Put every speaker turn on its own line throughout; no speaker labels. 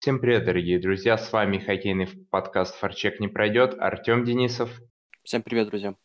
Всем привет, дорогие друзья! С вами хоккейный подкаст «Форчек не пройдет» Артем Денисов.
Всем привет, друзья!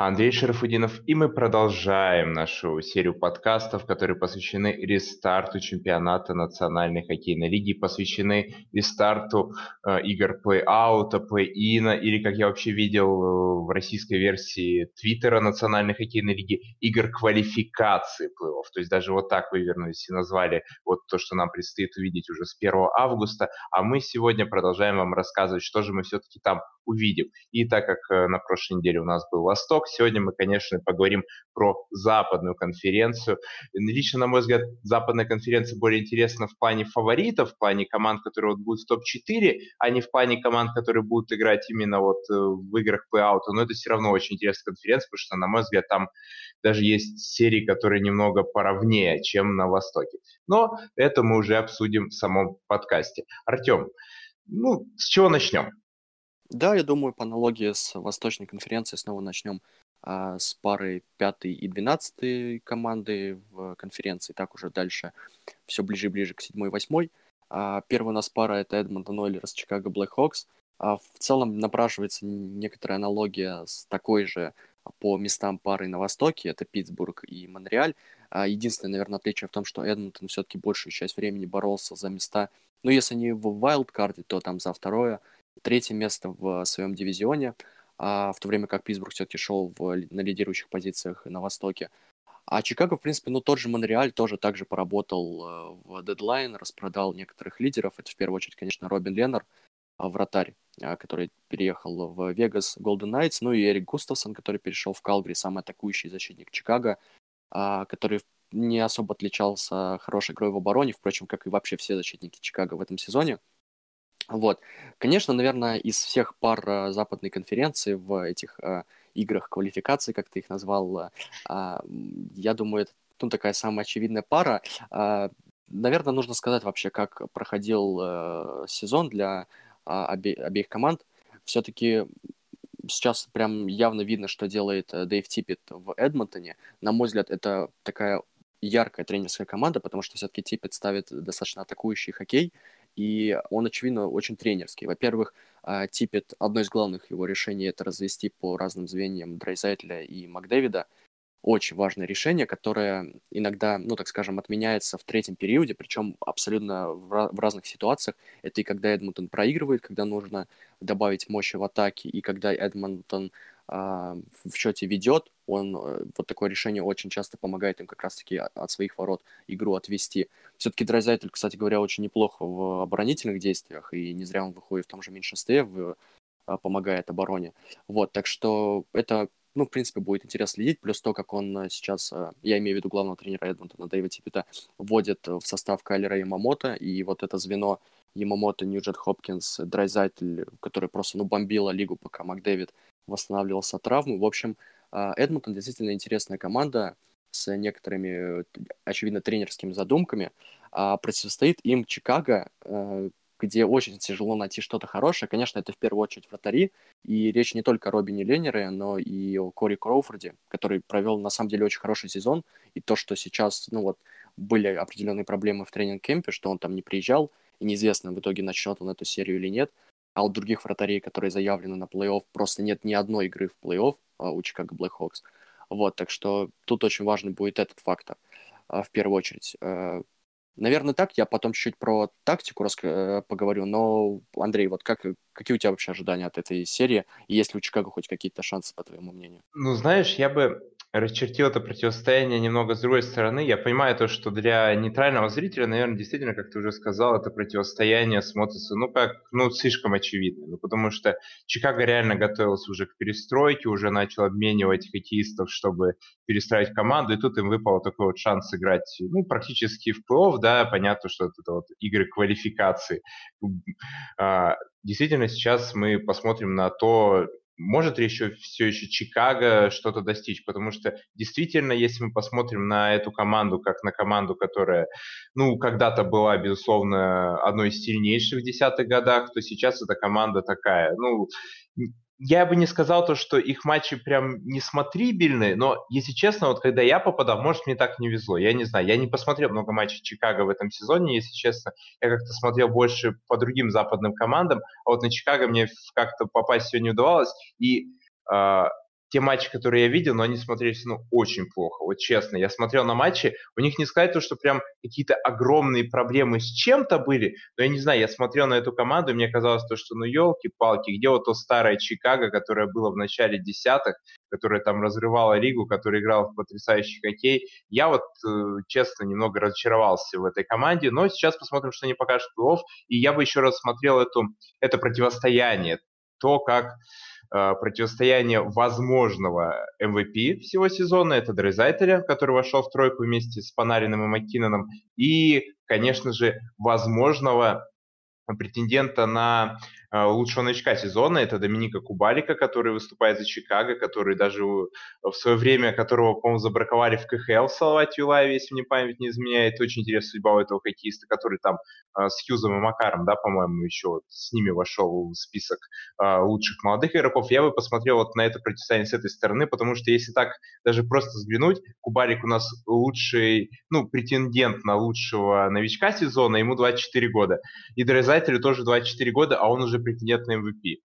Андрей Шарафудинов, и мы продолжаем нашу серию подкастов, которые посвящены рестарту чемпионата Национальной хоккейной лиги, посвящены рестарту э, игр плей-аута, плей-ина, или, как я вообще видел э, в российской версии Твиттера Национальной хоккейной лиги, игр квалификации плей-офф. То есть даже вот так вывернулись и назвали вот то, что нам предстоит увидеть уже с 1 августа. А мы сегодня продолжаем вам рассказывать, что же мы все-таки там увидим. И так как э, на прошлой неделе у нас был Восток, Сегодня мы, конечно, поговорим про западную конференцию. Лично, на мой взгляд, западная конференция более интересна в плане фаворитов, в плане команд, которые вот будут в топ-4, а не в плане команд, которые будут играть именно вот э, в играх плей-аута. Но это все равно очень интересная конференция, потому что, на мой взгляд, там даже есть серии, которые немного поровнее, чем на Востоке. Но это мы уже обсудим в самом подкасте. Артем, ну, с чего начнем?
Да, я думаю, по аналогии с Восточной конференцией снова начнем а, с пары 5 и 12 команды в конференции. Так уже дальше все ближе и ближе к 7 и 8. А, первая у нас пара это Эдмонтон Ойлерс, Чикаго Блэкхокс. А, в целом напрашивается некоторая аналогия с такой же по местам пары на Востоке, это Питтсбург и Монреаль. А, единственное, наверное, отличие в том, что Эдмонтон все-таки большую часть времени боролся за места, ну, если не в вайлдкарде, то там за второе, третье место в своем дивизионе, а в то время как Питтсбург все-таки шел в, на лидирующих позициях на Востоке. А Чикаго, в принципе, ну тот же Монреаль тоже также поработал э, в дедлайн, распродал некоторых лидеров. Это в первую очередь, конечно, Робин Леннер, а, вратарь, а, который переехал в Вегас Голден Найтс, ну и Эрик Густавсон, который перешел в Калгри, самый атакующий защитник Чикаго, а, который не особо отличался хорошей игрой в обороне, впрочем, как и вообще все защитники Чикаго в этом сезоне. Вот. Конечно, наверное, из всех пар э, западной конференции в этих э, играх квалификации, как ты их назвал, а, я думаю, это ну, такая самая очевидная пара. Э, наверное, нужно сказать вообще, как проходил э, сезон для э, обе- обеих команд. Все-таки сейчас прям явно видно, что делает Дэйв Типпет в Эдмонтоне. На мой взгляд, это такая яркая тренерская команда, потому что все-таки Типпет ставит достаточно атакующий хоккей, и он, очевидно, очень тренерский. Во-первых, а, Типпет, одно из главных его решений это развести по разным звеньям Драйзайтля и Макдэвида. Очень важное решение, которое иногда, ну, так скажем, отменяется в третьем периоде, причем абсолютно в разных ситуациях. Это и когда Эдмонтон проигрывает, когда нужно добавить мощи в атаке, и когда Эдмонтон а, в счете ведет, он э, вот такое решение очень часто помогает им как раз-таки от своих ворот игру отвести. Все-таки Драйзайтель, кстати говоря, очень неплохо в оборонительных действиях, и не зря он выходит в том же меньшинстве, в, а, помогает обороне. Вот, так что это, ну, в принципе, будет интересно следить, плюс то, как он э, сейчас, э, я имею в виду главного тренера Эдмонтона, Дэйва Типпета, вводит в состав Кайлера и Ямамото, и вот это звено Ямамото, Ньюджет Хопкинс, Драйзайтель, который просто, ну, бомбила лигу, пока Макдэвид восстанавливался от травмы. В общем, Эдмонтон действительно интересная команда с некоторыми, очевидно, тренерскими задумками. А противостоит им Чикаго, э, где очень тяжело найти что-то хорошее. Конечно, это в первую очередь вратари, и речь не только о Робине Леннере, но и о Кори Кроуфорде, который провел, на самом деле, очень хороший сезон, и то, что сейчас, ну вот, были определенные проблемы в тренинг-кемпе, что он там не приезжал, и неизвестно, в итоге начнет он эту серию или нет, а у других вратарей, которые заявлены на плей-офф, просто нет ни одной игры в плей-офф а, у Чикаго Блэкхокс. Вот, так что тут очень важный будет этот фактор а, в первую очередь. Э, наверное, так. Я потом чуть-чуть про тактику раска- э, поговорю. Но, Андрей, вот как, какие у тебя вообще ожидания от этой серии? И есть ли у Чикаго хоть какие-то шансы, по твоему мнению?
Ну, знаешь, я бы расчертил это противостояние немного с другой стороны. Я понимаю то, что для нейтрального зрителя, наверное, действительно, как ты уже сказал, это противостояние смотрится, ну, как, ну, слишком очевидно. Ну, потому что Чикаго реально готовился уже к перестройке, уже начал обменивать хоккеистов, чтобы перестраивать команду, и тут им выпал такой вот шанс сыграть, ну, практически в плей да, понятно, что это вот игры квалификации. А, действительно, сейчас мы посмотрим на то, может ли еще все еще Чикаго что-то достичь, потому что действительно, если мы посмотрим на эту команду как на команду, которая, ну, когда-то была, безусловно, одной из сильнейших в десятых годах, то сейчас эта команда такая, ну, я бы не сказал то, что их матчи прям несмотрибельны, но, если честно, вот когда я попадал, может, мне так не везло. Я не знаю, я не посмотрел много матчей Чикаго в этом сезоне, если честно. Я как-то смотрел больше по другим западным командам, а вот на Чикаго мне как-то попасть сегодня удавалось. И э, те матчи, которые я видел, но они смотрелись, ну, очень плохо, вот честно. Я смотрел на матчи, у них не сказать то, что прям какие-то огромные проблемы с чем-то были, но я не знаю, я смотрел на эту команду, и мне казалось то, что, ну, елки-палки, где вот то старое Чикаго, которое было в начале десятых, которое там разрывало лигу, которое играл в потрясающий хоккей. Я вот, э, честно, немного разочаровался в этой команде, но сейчас посмотрим, что они покажут в плей и я бы еще раз смотрел эту, это противостояние, то, как противостояние возможного MVP всего сезона. Это Дрейзайтеря, который вошел в тройку вместе с Панариным и Маккиноном. И, конечно же, возможного претендента на лучшего новичка сезона. Это Доминика Кубалика, который выступает за Чикаго, который даже в свое время, которого, по-моему, забраковали в КХЛ в Салавате Юлаеве, если мне память не изменяет. Очень интересная судьба у этого хоккеиста, который там э, с Хьюзом и Макаром, да, по-моему, еще с ними вошел в список э, лучших молодых игроков. Я бы посмотрел вот на это противостояние с этой стороны, потому что если так даже просто взглянуть, Кубалик у нас лучший, ну, претендент на лучшего новичка сезона, ему 24 года. И Драйзайтеру тоже 24 года, а он уже претендент на MVP.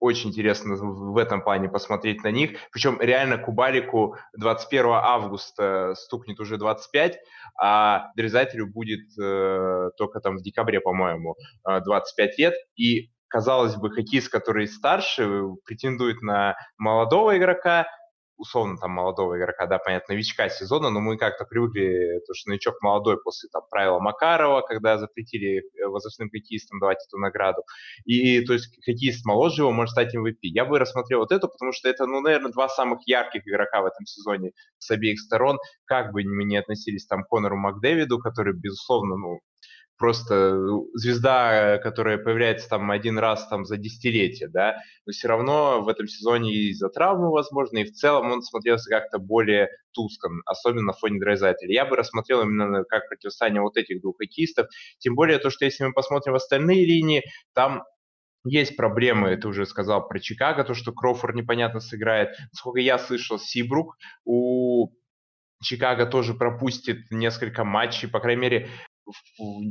Очень интересно в этом плане посмотреть на них. Причем реально Кубалику 21 августа стукнет уже 25, а Дрезайтерю будет э, только там в декабре, по-моему, 25 э, лет. И казалось бы, хоккеист, который старше, претендует на молодого игрока, условно там молодого игрока, да, понятно, новичка сезона, но мы как-то привыкли, то, что новичок молодой после там правила Макарова, когда запретили э, возрастным хоккеистам давать эту награду. И то есть хоккеист моложе его может стать MVP. Я бы рассмотрел вот это, потому что это, ну, наверное, два самых ярких игрока в этом сезоне с обеих сторон. Как бы мы ни относились там к Конору Макдэвиду, который, безусловно, ну, просто звезда, которая появляется там один раз там за десятилетие, да, но все равно в этом сезоне из-за травмы, возможно, и в целом он смотрелся как-то более тускло, особенно на фоне Драйзателя. Я бы рассмотрел именно как противостояние вот этих двух хоккеистов, тем более то, что если мы посмотрим в остальные линии, там есть проблемы, ты уже сказал про Чикаго, то, что Крофорд непонятно сыграет. Насколько я слышал, Сибрук у Чикаго тоже пропустит несколько матчей, по крайней мере,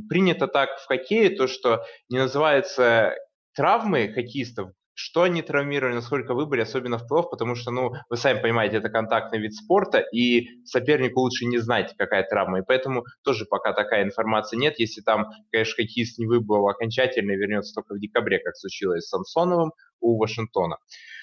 принято так в хоккее, то, что не называется травмы хоккеистов, что они травмировали, насколько вы были, особенно в плей потому что, ну, вы сами понимаете, это контактный вид спорта, и сопернику лучше не знать, какая травма, и поэтому тоже пока такая информация нет, если там, конечно, хоккеист не выбыл окончательно и вернется только в декабре, как случилось с Самсоновым у Вашингтона.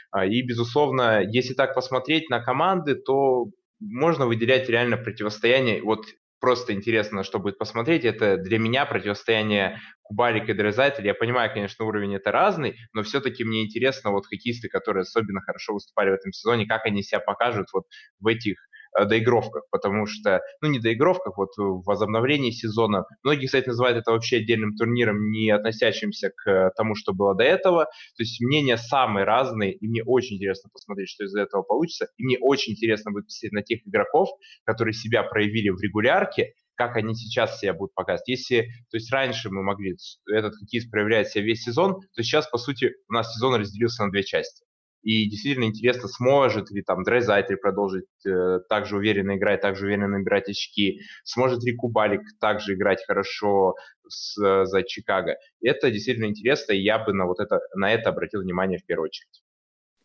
А, и, безусловно, если так посмотреть на команды, то можно выделять реально противостояние. Вот просто интересно, что будет посмотреть. Это для меня противостояние Кубарик и Дрезатель. Я понимаю, конечно, уровень это разный, но все-таки мне интересно вот хоккеисты, которые особенно хорошо выступали в этом сезоне, как они себя покажут вот в этих доигровках, потому что, ну, не доигровках, вот в возобновлении сезона. Многие, кстати, называют это вообще отдельным турниром, не относящимся к тому, что было до этого. То есть мнения самые разные, и мне очень интересно посмотреть, что из этого получится. И мне очень интересно будет посмотреть на тех игроков, которые себя проявили в регулярке, как они сейчас себя будут показывать. Если, то есть раньше мы могли, этот хоккеист проявлять себя весь сезон, то сейчас, по сути, у нас сезон разделился на две части. И действительно интересно, сможет ли там Дрейзайтер продолжить э, так же уверенно играть, так же уверенно набирать очки, сможет ли Кубалик также играть хорошо с, э, за Чикаго. Это действительно интересно, и я бы на, вот это, на это обратил внимание в первую очередь.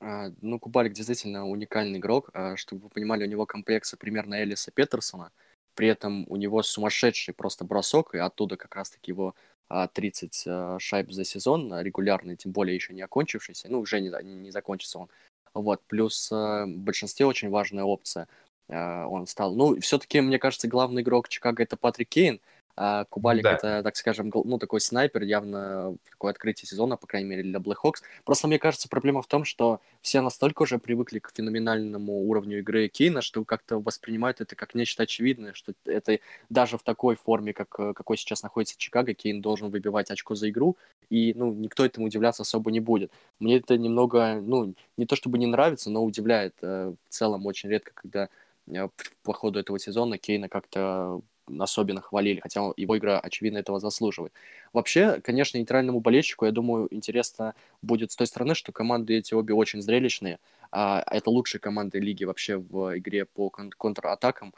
А, ну, Кубалик действительно уникальный игрок. А, чтобы вы понимали, у него комплексы примерно Элиса Петерсона. При этом у него сумасшедший просто бросок, и оттуда как раз-таки его 30 а, шайб за сезон, регулярный, тем более еще не окончившийся, ну, уже не, не закончится он. Вот, плюс а, в большинстве очень важная опция. А, он стал, ну, все-таки, мне кажется, главный игрок Чикаго это Патрик Кейн, а Кубалик да. это, так скажем, ну, такой снайпер, явно такое открытие сезона, по крайней мере, для Blackhawks. Просто мне кажется, проблема в том, что все настолько уже привыкли к феноменальному уровню игры Кейна, что как-то воспринимают это как нечто очевидное, что это даже в такой форме, как, какой сейчас находится Чикаго, Кейн должен выбивать очко за игру, и, ну, никто этому удивляться особо не будет. Мне это немного, ну, не то чтобы не нравится, но удивляет э, в целом очень редко, когда э, по ходу этого сезона Кейна как-то особенно хвалили, хотя его игра, очевидно, этого заслуживает. Вообще, конечно, нейтральному болельщику, я думаю, интересно будет с той стороны, что команды эти обе очень зрелищные. А, это лучшие команды лиги вообще в игре по кон- контратакам.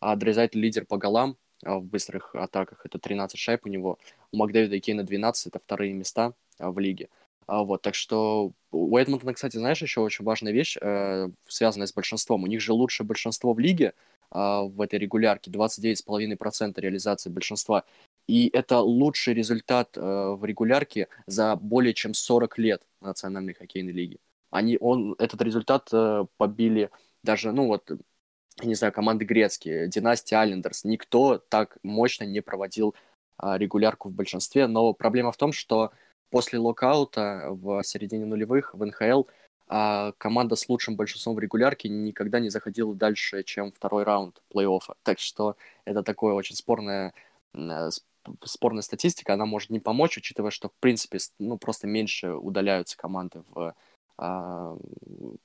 А лидер по голам а, в быстрых атаках, это 13 шайб у него. У Макдэвида и Кейна 12, это вторые места а, в лиге. Вот, так что у Эдмонтона, кстати, знаешь, еще очень важная вещь, э, связанная с большинством. У них же лучшее большинство в лиге в этой регулярке, 29,5% реализации большинства. И это лучший результат э, в регулярке за более чем 40 лет Национальной хоккейной лиги. Они, он, этот результат э, побили даже, ну вот, не знаю, команды грецкие, династия Айлендерс. Никто так мощно не проводил э, регулярку в большинстве, но проблема в том, что после локаута в середине нулевых в НХЛ а команда с лучшим большинством в регулярке никогда не заходила дальше, чем второй раунд плей-оффа. Так что это такое очень спорная, э, спорная статистика. Она может не помочь, учитывая, что, в принципе, ну, просто меньше удаляются команды в а,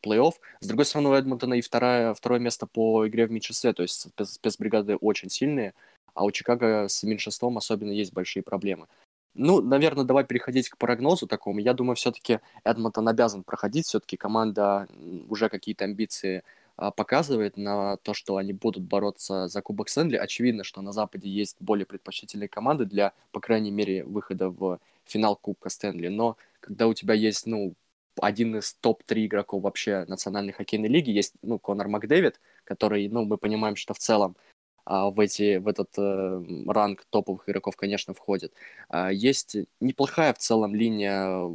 плей-офф. С другой стороны, у Эдмонтона и второе, второе место по игре в меньшинстве, то есть спецбригады очень сильные, а у Чикаго с меньшинством особенно есть большие проблемы. Ну, наверное, давай переходить к прогнозу такому. Я думаю, все-таки Эдмонтон обязан проходить. Все-таки команда уже какие-то амбиции а, показывает на то, что они будут бороться за Кубок Стэнли. Очевидно, что на Западе есть более предпочтительные команды для, по крайней мере, выхода в финал Кубка Стэнли. Но когда у тебя есть, ну, один из топ-3 игроков вообще Национальной хоккейной лиги, есть, ну, Конор Макдэвид, который, ну, мы понимаем, что в целом а, в, эти, в этот э, ранг топовых игроков, конечно, входит. А, есть неплохая в целом линия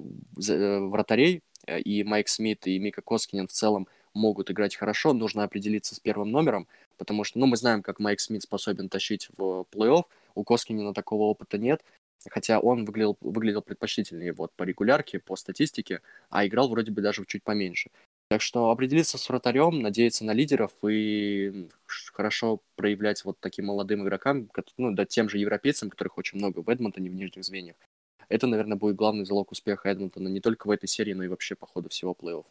э, вратарей, э, и Майк Смит, и Мика Коскинен в целом могут играть хорошо, нужно определиться с первым номером, потому что, ну, мы знаем, как Майк Смит способен тащить в плей-офф, у Коскинена такого опыта нет, хотя он выглядел, выглядел предпочтительнее вот по регулярке, по статистике, а играл вроде бы даже чуть поменьше. Так что определиться с вратарем, надеяться на лидеров и хорошо проявлять вот таким молодым игрокам, ну, да тем же европейцам, которых очень много в Эдмонтоне, в нижних звеньях. Это, наверное, будет главный залог успеха Эдмонтона не только в этой серии, но и вообще по ходу всего плей-офф.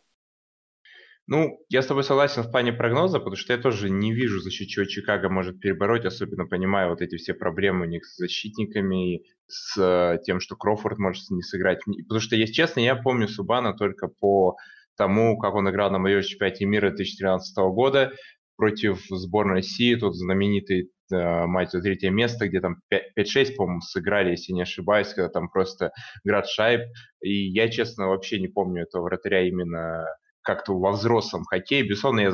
Ну, я с тобой согласен в плане прогноза, потому что я тоже не вижу, за счет чего Чикаго может перебороть, особенно понимая вот эти все проблемы у них с защитниками, с э, тем, что Крофорд может не сыграть. Потому что, если честно, я помню Субана только по тому, как он играл на моем чемпионате мира 2013 года против сборной России, тот знаменитый э, матч за третье место, где там 5-6, по-моему, сыграли, если не ошибаюсь, когда там просто град шайб. И я, честно, вообще не помню этого вратаря именно как-то во взрослом хоккее. Безусловно, я э,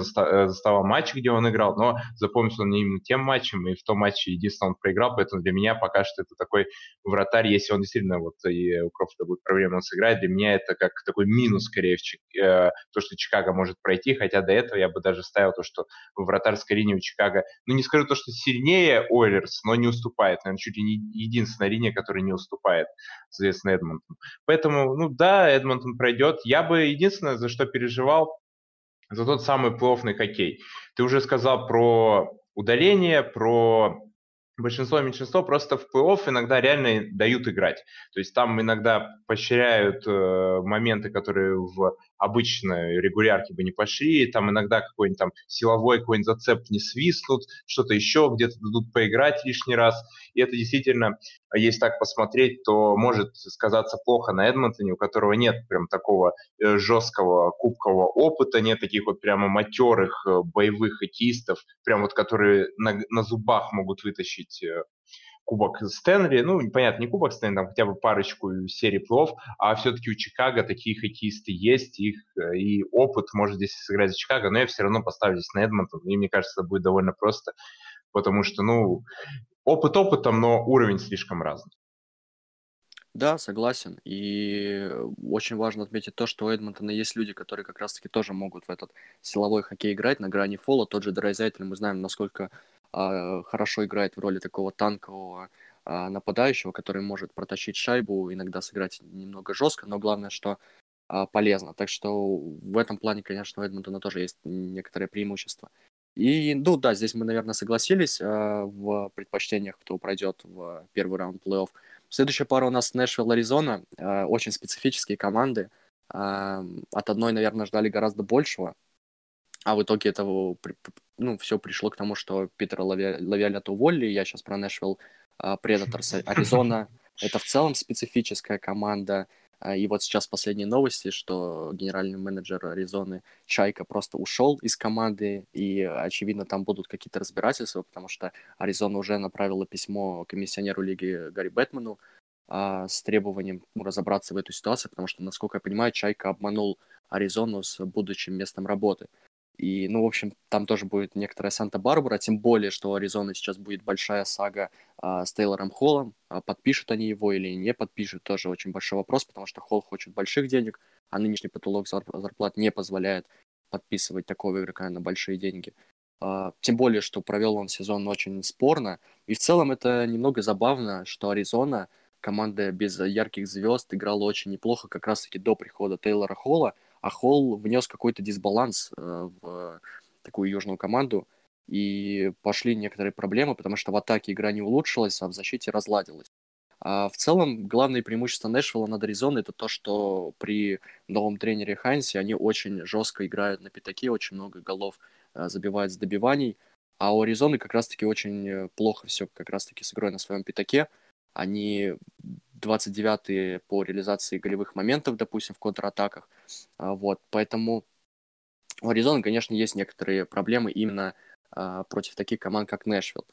заставал матч, где он играл, но запомнился он именно тем матчем, и в том матче единственное он проиграл, поэтому для меня пока что это такой вратарь, если он действительно, вот и у Крофта будет проблема, он сыграет, для меня это как такой минус, скорее, в Чик... э, то, что Чикаго может пройти, хотя до этого я бы даже ставил то, что в вратарской линии у Чикаго, ну не скажу то, что сильнее Ойлерс, но не уступает, наверное, чуть ли не единственная линия, которая не уступает, соответственно, Эдмонтон. Поэтому, ну да, Эдмонтон пройдет. Я бы единственное, за что переживал, переживал за тот самый плотный хоккей. Ты уже сказал про удаление, про большинство и меньшинство просто в плей-офф иногда реально дают играть. То есть там иногда поощряют э, моменты, которые в обычной регулярке бы не пошли, там иногда какой-нибудь там силовой какой-нибудь зацеп не свистнут, что-то еще где-то дадут поиграть лишний раз, и это действительно, если так посмотреть, то может сказаться плохо на Эдмонтоне, у которого нет прям такого э, жесткого кубкового опыта, нет таких вот прямо матерых э, боевых хоккеистов, прям вот которые на, на зубах могут вытащить э, Кубок Стэнли, ну, понятно, не Кубок Стэнли, там хотя бы парочку серий плов, а все-таки у Чикаго такие хоккеисты есть, их э, и опыт может здесь сыграть за Чикаго, но я все равно поставлю здесь на Эдмонтон, и мне кажется, это будет довольно просто, потому что, ну, опыт опытом, но уровень слишком разный.
Да, согласен. И очень важно отметить то, что у Эдмонтона есть люди, которые как раз-таки тоже могут в этот силовой хоккей играть на грани фола. Тот же Драйзайтель, мы знаем, насколько хорошо играет в роли такого танкового а, нападающего, который может протащить шайбу, иногда сыграть немного жестко, но главное, что а, полезно. Так что в этом плане, конечно, у Эдмонтона тоже есть некоторое преимущество. И, ну да, здесь мы, наверное, согласились в предпочтениях, кто пройдет в первый раунд плей-офф. Следующая пара у нас Нэшвилл, Аризона. Очень специфические команды. От одной, наверное, ждали гораздо большего. А в итоге этого, ну, все пришло к тому, что Питера Лавиолета уволили. Я сейчас про Нэшвилл Предаторс. Аризона — это в целом специфическая команда. А, и вот сейчас последние новости, что генеральный менеджер Аризоны Чайка просто ушел из команды, и, очевидно, там будут какие-то разбирательства, потому что Аризона уже направила письмо комиссионеру лиги Гарри Бэтмену а, с требованием разобраться в эту ситуацию, потому что, насколько я понимаю, Чайка обманул Аризону с будущим местом работы. И, ну, в общем, там тоже будет некоторая Санта-Барбара, тем более, что у Аризоны сейчас будет большая сага а, с Тейлором Холлом. А подпишут они его или не подпишут, тоже очень большой вопрос, потому что Холл хочет больших денег, а нынешний потолок зарплат не позволяет подписывать такого игрока на большие деньги. А, тем более, что провел он сезон очень спорно. И в целом это немного забавно, что Аризона, команда без ярких звезд, играла очень неплохо как раз-таки до прихода Тейлора Холла, а Холл внес какой-то дисбаланс э, в такую южную команду, и пошли некоторые проблемы, потому что в атаке игра не улучшилась, а в защите разладилась. А в целом, главное преимущество Нэшвилла над Аризоной это то, что при новом тренере Хайнсе они очень жестко играют на пятаке, очень много голов э, забивают с добиваний, а у Аризоны как раз-таки очень э, плохо все как раз-таки с игрой на своем пятаке. Они 29-е по реализации голевых моментов, допустим, в контратаках. А, вот, поэтому у Аризоны, конечно, есть некоторые проблемы именно а, против таких команд, как Нэшвилл.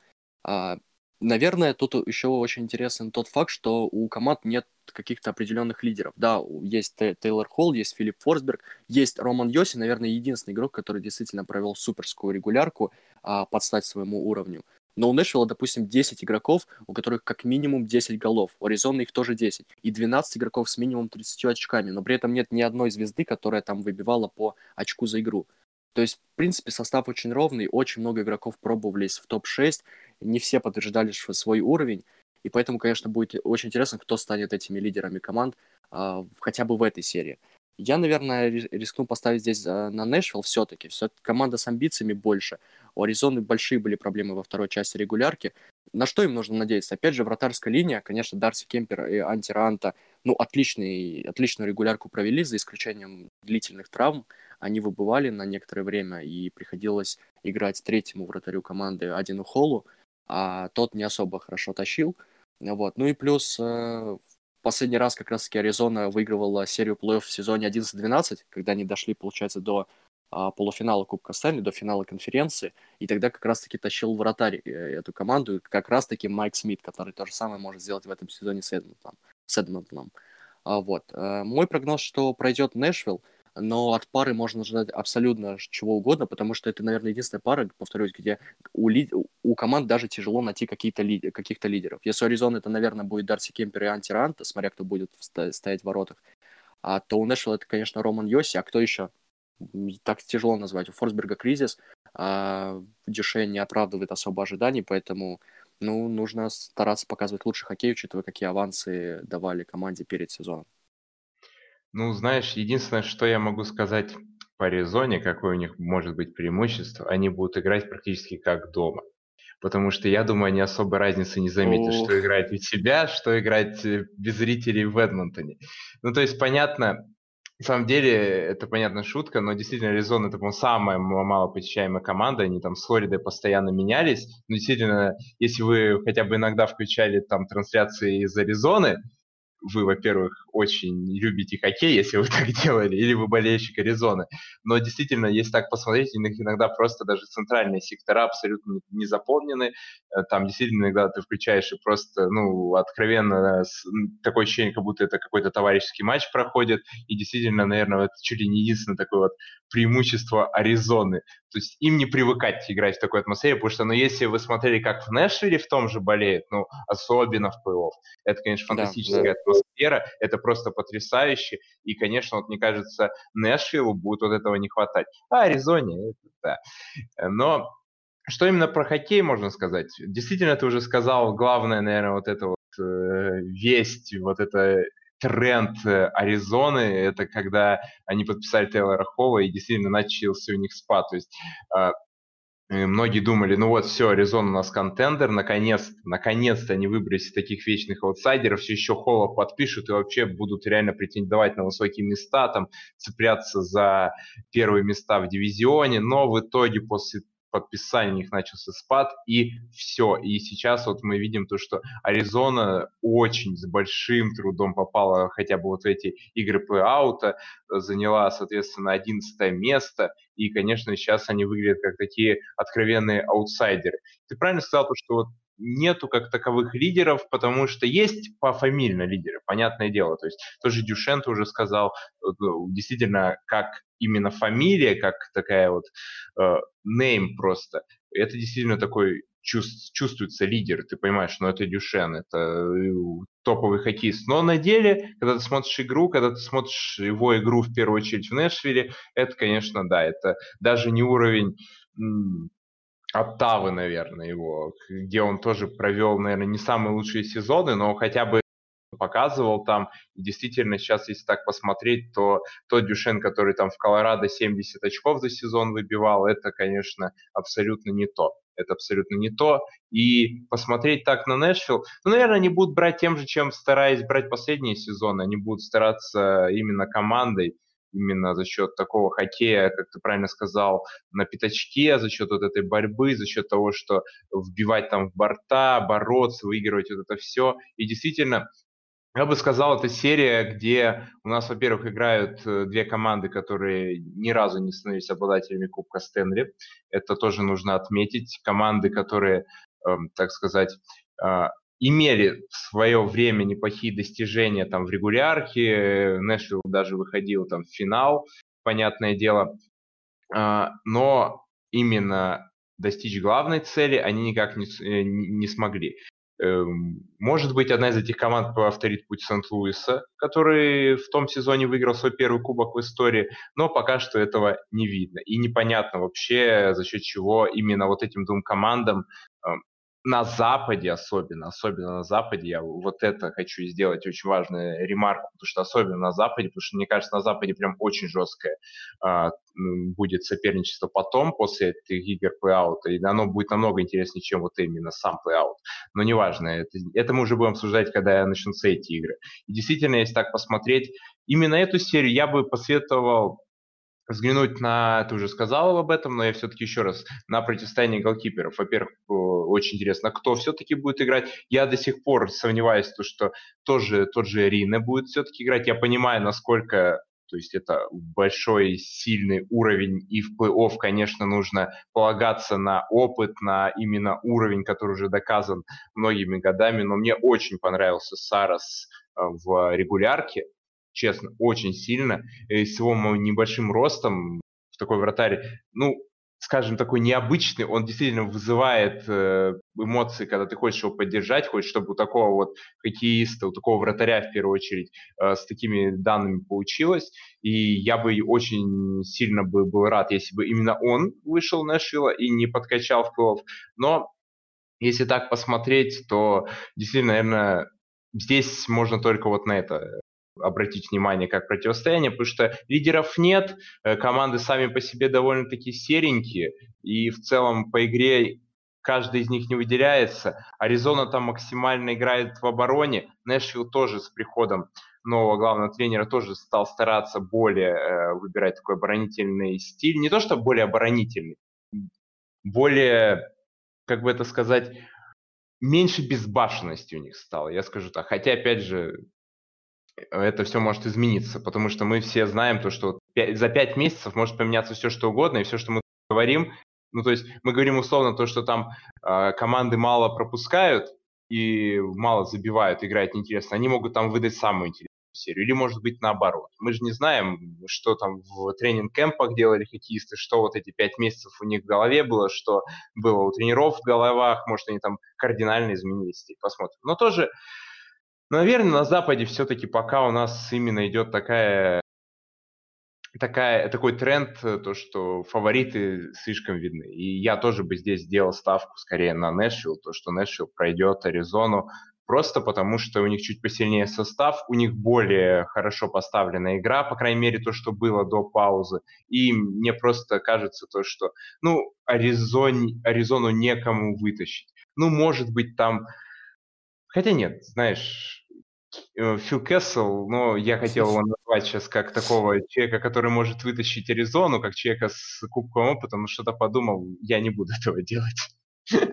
А, наверное, тут еще очень интересен тот факт, что у команд нет каких-то определенных лидеров. Да, есть Тейлор Холл, есть Филипп Форсберг, есть Роман Йоси, наверное, единственный игрок, который действительно провел суперскую регулярку а, под стать своему уровню. Но у Нэшвилла, допустим, 10 игроков, у которых как минимум 10 голов. У Аризоны их тоже 10. И 12 игроков с минимум 30 очками. Но при этом нет ни одной звезды, которая там выбивала по очку за игру. То есть, в принципе, состав очень ровный, очень много игроков пробовались в топ-6, не все подтверждали свой уровень, и поэтому, конечно, будет очень интересно, кто станет этими лидерами команд а, хотя бы в этой серии. Я, наверное, рискну поставить здесь а, на Нэшвилл все-таки. Все команда с амбициями больше. У Аризоны большие были проблемы во второй части регулярки. На что им нужно надеяться? Опять же, вратарская линия, конечно, Дарси Кемпер и Анти Ранта, ну, отличный, отличную регулярку провели, за исключением длительных травм. Они выбывали на некоторое время, и приходилось играть третьему вратарю команды Адину Холлу, а тот не особо хорошо тащил. Вот. Ну и плюс э, последний раз как раз-таки Аризона выигрывала серию плей-офф в сезоне 11-12, когда они дошли, получается, до а, полуфинала Кубка Стэнли, до финала конференции, и тогда как раз-таки тащил вратарь э, эту команду, как раз-таки Майк Смит, который то же самое может сделать в этом сезоне с Эдмонтоном. С Эдмонтоном. А, вот. А, мой прогноз, что пройдет Нэшвилл, но от пары можно ждать абсолютно чего угодно, потому что это, наверное, единственная пара, повторюсь, где у, ли... у команд даже тяжело найти какие-то ли... каких-то лидеров. Если у это, наверное, будет Дарси Кемпер и Анти Ранта, смотря кто будет стоять в воротах, а то у Нэшвилла это, конечно, Роман Йоси, а кто еще? так тяжело назвать. У Форсберга кризис, а Дюше не оправдывает особо ожиданий, поэтому ну, нужно стараться показывать лучший хоккей, учитывая, какие авансы давали команде перед сезоном.
Ну, знаешь, единственное, что я могу сказать по Аризоне, какое у них может быть преимущество, они будут играть практически как дома. Потому что я думаю, они особой разницы не заметят, что играть у себя, что играть э, без зрителей в Эдмонтоне. Ну, то есть, понятно, на самом деле, это понятная шутка, но действительно Аризона это, по-моему, самая малопосещаемая команда. Они там с Флоридой постоянно менялись. Но действительно, если вы хотя бы иногда включали там трансляции из Аризоны, вы, во-первых, очень любите хоккей, если вы так делали, или вы болельщик Аризоны. Но действительно, если так посмотреть, иногда просто даже центральные сектора абсолютно не заполнены. Э, там действительно иногда ты включаешь и просто, ну, откровенно такое ощущение, как будто это какой-то товарищеский матч проходит. И действительно, наверное, это чуть ли не единственное такое вот преимущество Аризоны. То есть им не привыкать играть в такой атмосфере, потому что, ну, если вы смотрели, как в Нэшвилле в том же болеет, ну, особенно в плей-офф, это, конечно, фантастическая да, да. Атмосфера, это просто потрясающе, и, конечно, вот мне кажется, Нэшвиллу будет вот этого не хватать. А Аризоне, это да. Но что именно про хоккей можно сказать? Действительно, ты уже сказал, главное, наверное, вот это вот э, весть, вот это тренд э, Аризоны, это когда они подписали Тейлора Холла, и действительно начался у них спад. То есть э, многие думали, ну вот все, Аризона у нас контендер, наконец, наконец-то они выбрались таких вечных аутсайдеров, все еще Холлов подпишут и вообще будут реально претендовать на высокие места, там цепляться за первые места в дивизионе, но в итоге после подписания у них начался спад, и все. И сейчас вот мы видим то, что Аризона очень с большим трудом попала хотя бы вот в эти игры плей-аута, заняла, соответственно, 11 место, и, конечно, сейчас они выглядят как такие откровенные аутсайдеры. Ты правильно сказал, что вот нету как таковых лидеров, потому что есть пофамильно лидеры, понятное дело. То есть тоже Дюшен уже сказал, ну, действительно, как именно фамилия, как такая вот name э, просто, это действительно такой чувств, чувствуется лидер, ты понимаешь, ну, это Дюшен, это э, топовый хоккеист. Но на деле, когда ты смотришь игру, когда ты смотришь его игру в первую очередь в Нэшвилле, это, конечно, да, это даже не уровень Оттавы, наверное, его, где он тоже провел, наверное, не самые лучшие сезоны, но хотя бы показывал там. И действительно, сейчас, если так посмотреть, то тот Дюшен, который там в Колорадо 70 очков за сезон выбивал, это, конечно, абсолютно не то. Это абсолютно не то. И посмотреть так на Нэшвилл, ну, наверное, они будут брать тем же, чем стараясь брать последние сезоны. Они будут стараться именно командой именно за счет такого хоккея, как ты правильно сказал, на пятачке, за счет вот этой борьбы, за счет того, что вбивать там в борта, бороться, выигрывать вот это все. И действительно, я бы сказал, это серия, где у нас, во-первых, играют э, две команды, которые ни разу не становились обладателями Кубка Стэнли. Это тоже нужно отметить. Команды, которые, эм, так сказать, а, имели в свое время неплохие достижения там в регулярке, Нэшвилл даже выходил там в финал, понятное дело, а, но именно достичь главной цели они никак не, э, не смогли. Эм, может быть, одна из этих команд повторит путь Сент-Луиса, который в том сезоне выиграл свой первый кубок в истории, но пока что этого не видно. И непонятно вообще, за счет чего именно вот этим двум командам эм, на Западе особенно, особенно на Западе, я вот это хочу сделать очень важную ремарку, потому что особенно на Западе, потому что мне кажется, на Западе прям очень жесткое а, будет соперничество потом, после этих игр плей-аута, и оно будет намного интереснее, чем вот именно сам плей-аут. Но неважно, это, это мы уже будем обсуждать, когда начнутся эти игры. И действительно, если так посмотреть, именно эту серию я бы посоветовал взглянуть на, ты уже сказал об этом, но я все-таки еще раз, на противостояние голкиперов. Во-первых, очень интересно, кто все-таки будет играть. Я до сих пор сомневаюсь, то, что тоже, тот же Рина будет все-таки играть. Я понимаю, насколько то есть это большой, сильный уровень, и в плей-офф, конечно, нужно полагаться на опыт, на именно уровень, который уже доказан многими годами. Но мне очень понравился Сарас э, в регулярке честно, очень сильно. И с его небольшим ростом в такой вратарь, ну, скажем, такой необычный, он действительно вызывает э, эмоции, когда ты хочешь его поддержать, хочешь, чтобы у такого вот хоккеиста, у такого вратаря, в первую очередь, э, с такими данными получилось. И я бы очень сильно бы был рад, если бы именно он вышел на Шила и не подкачал в плей Но если так посмотреть, то действительно, наверное, здесь можно только вот на это обратить внимание как противостояние, потому что лидеров нет, э, команды сами по себе довольно-таки серенькие, и в целом по игре каждый из них не выделяется. Аризона там максимально играет в обороне, Нэшвилл тоже с приходом нового главного тренера тоже стал стараться более э, выбирать такой оборонительный стиль. Не то, что более оборонительный, более, как бы это сказать, меньше безбашенности у них стало, я скажу так. Хотя, опять же, это все может измениться, потому что мы все знаем то, что за пять месяцев может поменяться все, что угодно, и все, что мы говорим, ну, то есть мы говорим условно то, что там э, команды мало пропускают и мало забивают, играют неинтересно, они могут там выдать самую интересную серию, или может быть наоборот. Мы же не знаем, что там в тренинг-кемпах делали хоккеисты, что вот эти пять месяцев у них в голове было, что было у тренеров в головах, может, они там кардинально изменились, посмотрим. Но тоже Наверное, на Западе все-таки пока у нас именно идет такая, такая, такой тренд, э, то, что фавориты слишком видны. И я тоже бы здесь сделал ставку скорее на Нэшвилл, то, что Нэшвилл пройдет Аризону, просто потому что у них чуть посильнее состав, у них более хорошо поставленная игра, по крайней мере, то, что было до паузы. И мне просто кажется то, что, ну, Аризон, Аризону некому вытащить. Ну, может быть, там... Хотя нет, знаешь, э, Фил Кессел, но я хотел его назвать сейчас как такого человека, который может вытащить Аризону, как человека с кубковым опытом, но что-то подумал, я не буду этого делать.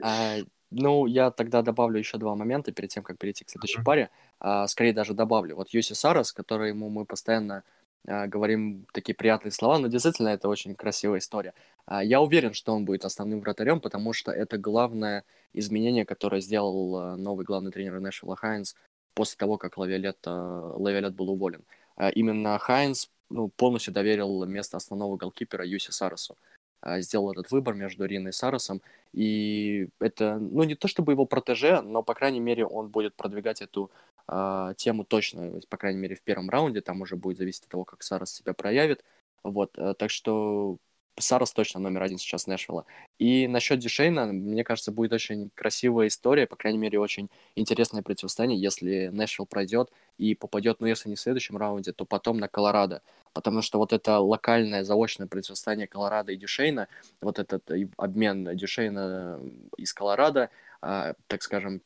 А, ну, я тогда добавлю еще два момента перед тем, как перейти к следующей mm-hmm. паре. А, скорее даже добавлю. Вот Юси Сарас, который ему мы постоянно а, говорим такие приятные слова, но действительно это очень красивая история. А, я уверен, что он будет основным вратарем, потому что это главное изменение, которое сделал а, новый главный тренер Нэшвилла Хайнс после того, как Лавиолет, Лавиолет был уволен. А, именно Хайнс ну, полностью доверил место основного голкипера Юси Сарасу. А, сделал этот выбор между Риной и Саросом. И это, ну, не то чтобы его протеже, но, по крайней мере, он будет продвигать эту э, тему точно, по крайней мере, в первом раунде. Там уже будет зависеть от того, как Сарос себя проявит. Вот, э, так что Сарос точно номер один сейчас Нэшвилла. И насчет Дюшейна, мне кажется, будет очень красивая история, по крайней мере, очень интересное противостояние, если Нэшвилл пройдет и попадет, ну, если не в следующем раунде, то потом на Колорадо. Потому что вот это локальное заочное противостояние Колорадо и Дюшейна, вот этот обмен Дюшейна из Колорадо, а, так скажем,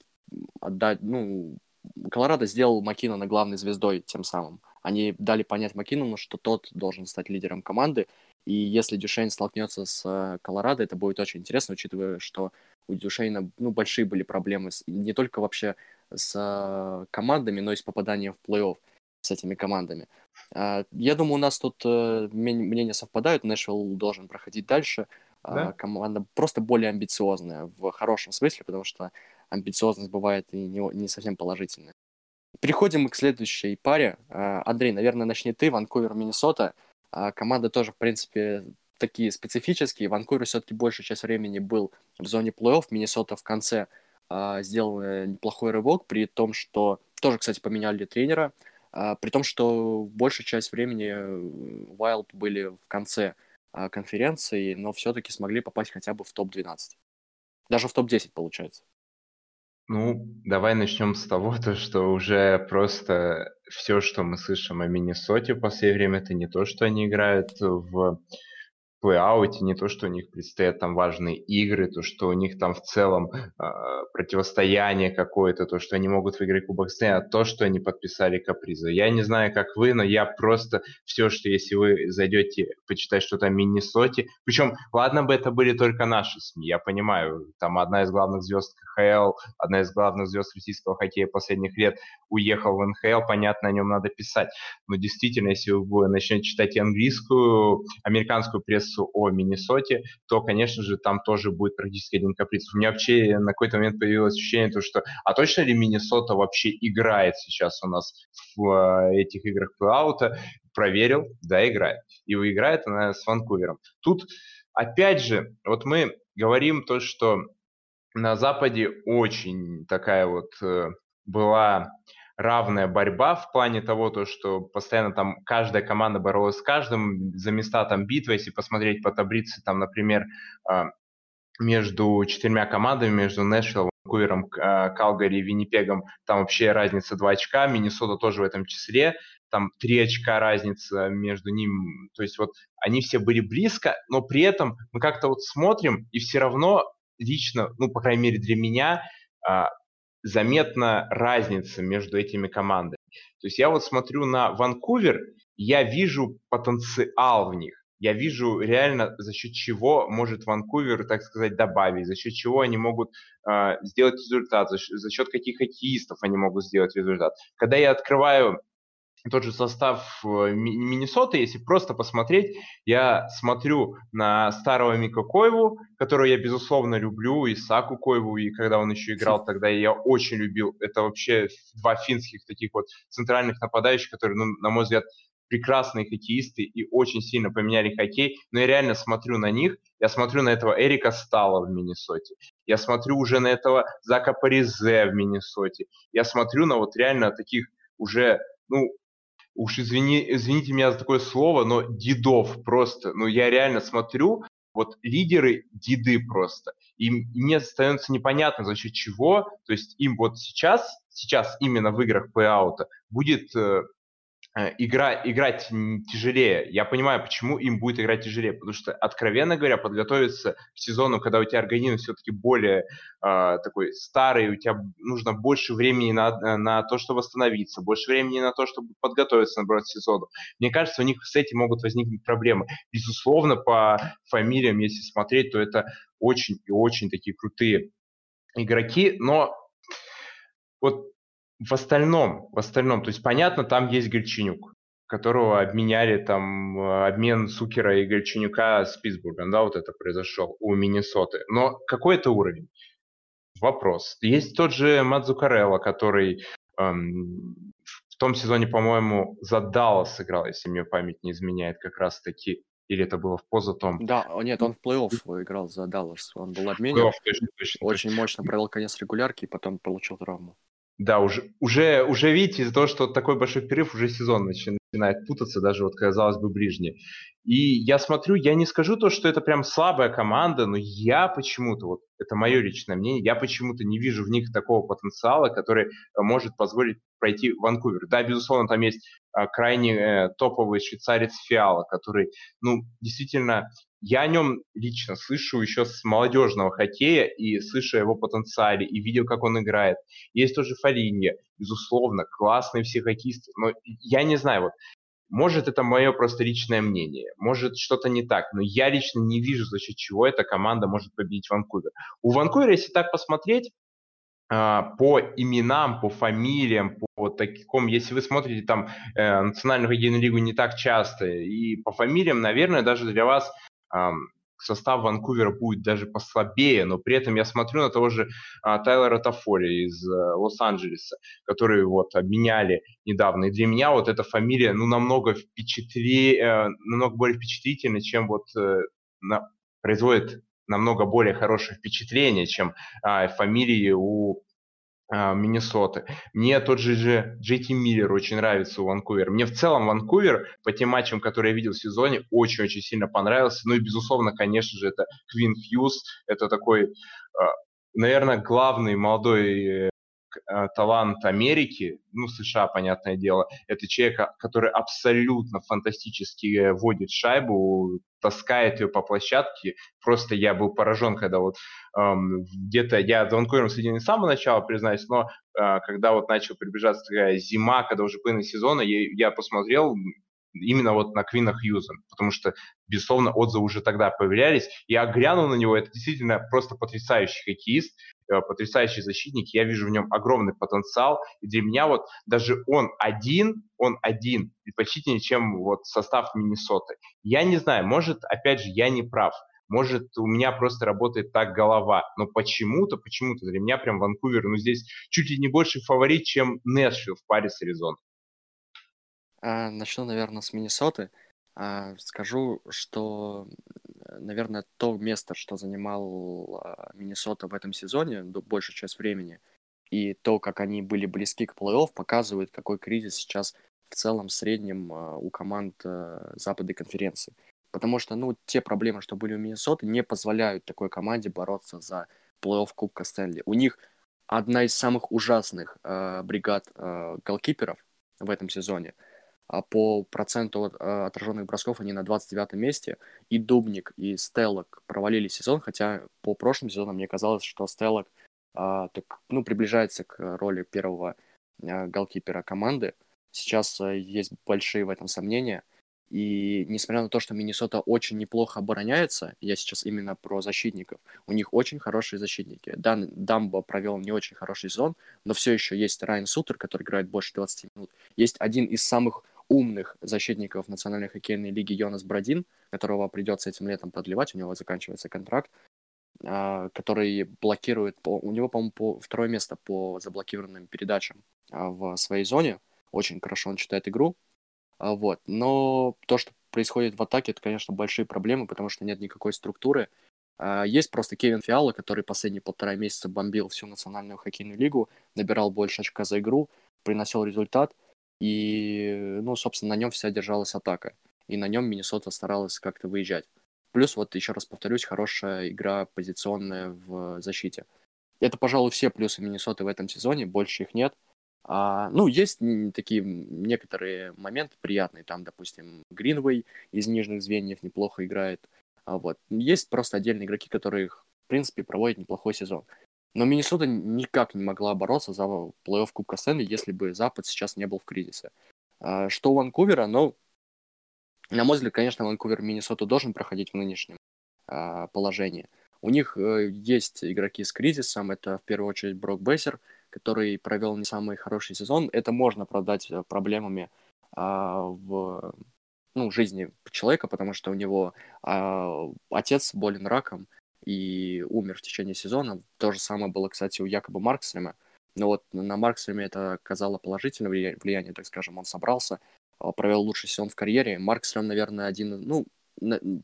отдать, ну, Колорадо сделал Макинона главной звездой тем самым. Они дали понять Макинону, что тот должен стать лидером команды, и если Дюшейн столкнется с э, Колорадо, это будет очень интересно, учитывая, что у Дюшейна ну, большие были проблемы с, не только вообще с э, командами, но и с попаданием в плей-офф с этими командами. А, я думаю, у нас тут э, мнения совпадают. Нэшвилл должен проходить дальше. А, да? Команда просто более амбициозная в хорошем смысле, потому что амбициозность бывает и не, не совсем положительная. Переходим к следующей паре. А, Андрей, наверное, начни ты. Ванкувер, Миннесота. Команда тоже, в принципе, такие специфические. Ванкувер все-таки большую часть времени был в зоне плей-офф. Миннесота в конце сделал неплохой рывок, при том, что тоже, кстати, поменяли тренера. А, при том, что большую часть времени Wild э, были в конце а, конференции, но все-таки смогли попасть хотя бы в топ-12. Даже в топ-10 получается.
Ну, давай начнем с того, то, что уже просто все, что мы слышим о Миннесоте в последнее время, это не то, что они играют в плей-ауте, не то, что у них предстоят там важные игры, то, что у них там в целом э, противостояние какое-то, то, что они могут выиграть Кубок Стэнли, а то, что они подписали капризы. Я не знаю, как вы, но я просто все, что если вы зайдете почитать что-то о Миннесоте, причем, ладно бы это были только наши СМИ, я понимаю, там одна из главных звезд КХЛ, одна из главных звезд российского хоккея последних лет уехал в НХЛ, понятно, о нем надо писать. Но действительно, если вы начнете читать английскую, американскую прессу о Миннесоте, то, конечно же, там тоже будет практически один каприз. У меня вообще на какой-то момент появилось ощущение, то, что а точно ли Миннесота вообще играет сейчас у нас в э, этих играх плей-аута? Проверил, да, играет. И играет она с Ванкувером. Тут, опять же, вот мы говорим то, что на Западе очень такая вот э, была равная борьба в плане того, то, что постоянно там каждая команда боролась с каждым за места там битва, если посмотреть по таблице, там, например, а, между четырьмя командами, между Нэшвиллом, Ванкувером, а, Калгари и Виннипегом, там вообще разница 2 очка, Миннесота тоже в этом числе, там 3 очка разница между ним, то есть вот они все были близко, но при этом мы как-то вот смотрим, и все равно лично, ну, по крайней мере для меня, а, заметна разница между этими командами. То есть я вот смотрю на Ванкувер, я вижу потенциал в них. Я вижу реально, за счет чего может Ванкувер, так сказать, добавить, за счет чего они могут э, сделать результат, за, за счет каких хоккеистов они могут сделать результат. Когда я открываю тот же состав э, Миннесоты, если просто посмотреть, я смотрю на старого Мика Коеву, которого я, безусловно, люблю, и Саку Коеву, и когда он еще играл, тогда я очень любил. Это вообще два финских таких вот центральных нападающих, которые, ну, на мой взгляд, прекрасные хоккеисты и очень сильно поменяли хоккей, но я реально смотрю на них, я смотрю на этого Эрика Стала в Миннесоте, я смотрю уже на этого Зака Паризе в Миннесоте, я смотрю на вот реально таких уже, ну, уж извини, извините меня за такое слово, но дедов просто. Ну, я реально смотрю, вот лидеры деды просто. И мне становится непонятно, за счет чего. То есть им вот сейчас, сейчас именно в играх плей-аута будет Э, игра, играть тяжелее. Я понимаю, почему им будет играть тяжелее, потому что, откровенно говоря, подготовиться к сезону, когда у тебя организм все-таки более э, такой старый, у тебя нужно больше времени на, на то, чтобы восстановиться, больше времени на то, чтобы подготовиться, наоборот, к сезону. Мне кажется, у них с этим могут возникнуть проблемы. Безусловно, по фамилиям, если смотреть, то это очень и очень такие крутые игроки, но вот в остальном, в остальном, то есть понятно, там есть Гольчинюк, которого обменяли там э, обмен Сукера и Гольчинюка с Питтсбургом, да, вот это произошел у Миннесоты. Но какой это уровень? Вопрос. Есть тот же Мадзукарелла, который эм, в том сезоне, по-моему, за Даллас сыграл, если мне память не изменяет, как раз-таки. Или это было в позатом?
Да, нет, он в плей-офф играл за Даллас. Он был обменен. Точно, точно, очень точно. мощно провел конец регулярки и потом получил травму.
Да, уже, уже, уже видите, из-за того, что такой большой перерыв, уже сезон начинает путаться, даже вот, казалось бы, ближний. И я смотрю, я не скажу то, что это прям слабая команда, но я почему-то, вот это мое личное мнение, я почему-то не вижу в них такого потенциала, который э, может позволить пройти Ванкувер. Да, безусловно, там есть а, крайне э, топовый швейцарец Фиала, который, ну, действительно я о нем лично слышу еще с молодежного хоккея и слышу о его потенциале, и видел, как он играет. Есть тоже Фалинья, безусловно, классные все хоккеисты, но я не знаю, вот, может, это мое просто личное мнение, может, что-то не так, но я лично не вижу, за счет чего эта команда может победить Ванкувер. У Ванкувера, если так посмотреть, по именам, по фамилиям, по таким, если вы смотрите там э, национальную хоккейную лигу не так часто, и по фамилиям, наверное, даже для вас состав Ванкувера будет даже послабее, но при этом я смотрю на того же а, Тайлера Тафори из а, Лос-Анджелеса, который вот обменяли недавно. И для меня вот эта фамилия, ну, намного впечатли, э, намного более впечатлительна, чем вот э, на, производит намного более хорошее впечатление, чем а, фамилии у а, Миннесоты. Мне тот же, же Джейти Миллер очень нравится у Ванкувера. Мне в целом Ванкувер по тем матчам, которые я видел в сезоне, очень-очень сильно понравился. Ну и, безусловно, конечно же, это Квин Хьюз. Это такой, а, наверное, главный молодой Э, талант Америки, ну, США, понятное дело, это человек, который абсолютно фантастически э, водит шайбу, таскает ее по площадке. Просто я был поражен, когда вот эм, где-то, я за Ванкувером следил не с самого начала, признаюсь, но э, когда вот начал приближаться такая зима, когда уже половина сезона, я, я посмотрел, именно вот на Квина Хьюза, потому что, безусловно, отзывы уже тогда появлялись. Я глянул на него, это действительно просто потрясающий хоккеист, э, потрясающий защитник, я вижу в нем огромный потенциал, и для меня вот даже он один, он один предпочтительнее, чем вот состав Миннесоты. Я не знаю, может, опять же, я не прав, может, у меня просто работает так голова, но почему-то, почему-то для меня прям Ванкувер, ну, здесь чуть ли не больше фаворит, чем Нэшвилл в паре с Аризоной.
А, начну, наверное, с Миннесоты. А, скажу, что, наверное, то место, что занимал а, Миннесота в этом сезоне, большую часть времени, и то, как они были близки к плей-офф, показывает, какой кризис сейчас в целом в среднем у команд западной конференции. Потому что, ну, те проблемы, что были у Миннесоты, не позволяют такой команде бороться за плей-офф Кубка Стэнли. У них одна из самых ужасных э, бригад э, голкиперов в этом сезоне – а по проценту а, отраженных бросков они на 29 месте. И Дубник, и Стеллок провалили сезон, хотя по прошлым сезонам мне казалось, что Стеллок а, ну, приближается к роли первого а, голкипера команды. Сейчас а, есть большие в этом сомнения. И несмотря на то, что Миннесота очень неплохо обороняется, я сейчас именно про защитников, у них очень хорошие защитники. Дан, Дамбо провел не очень хороший сезон, но все еще есть Райан Сутер, который играет больше 20 минут. Есть один из самых умных защитников Национальной хоккейной лиги Йонас Брадин, которого придется этим летом продлевать, у него заканчивается контракт, а, который блокирует, у него, по-моему, по, второе место по заблокированным передачам а, в своей зоне. Очень хорошо он читает игру. А, вот. Но то, что происходит в атаке, это, конечно, большие проблемы, потому что нет никакой структуры. Есть просто Кевин Фиала, который последние полтора месяца бомбил всю национальную хоккейную лигу, набирал больше очка за игру, приносил результат – и, ну, собственно, на нем вся держалась атака. И на нем Миннесота старалась как-то выезжать. Плюс, вот еще раз повторюсь, хорошая игра позиционная в защите. Это, пожалуй, все плюсы Миннесоты в этом сезоне, больше их нет. А, ну, есть такие некоторые моменты приятные, там, допустим, Гринвей из нижних звеньев неплохо играет, а вот. Есть просто отдельные игроки, которые, в принципе, проводят неплохой сезон. Но Миннесота никак не могла бороться за плей-офф Кубка Стэнли, если бы Запад сейчас не был в кризисе. А, что у Ванкувера, ну, на мой взгляд, конечно, Ванкувер Миннесоту должен проходить в нынешнем а, положении. У них э, есть игроки с кризисом, это в первую очередь Брок Бессер, который провел не самый хороший сезон. Это можно продать э, проблемами а, в ну, жизни человека, потому что у него отец болен раком и умер в течение сезона. То же самое было, кстати, у Якоба Маркстрема. Но вот на Маркстреме это оказало положительное влияние, так скажем. Он собрался, а, провел лучший сезон в карьере. Маркстрем, наверное, один, ну,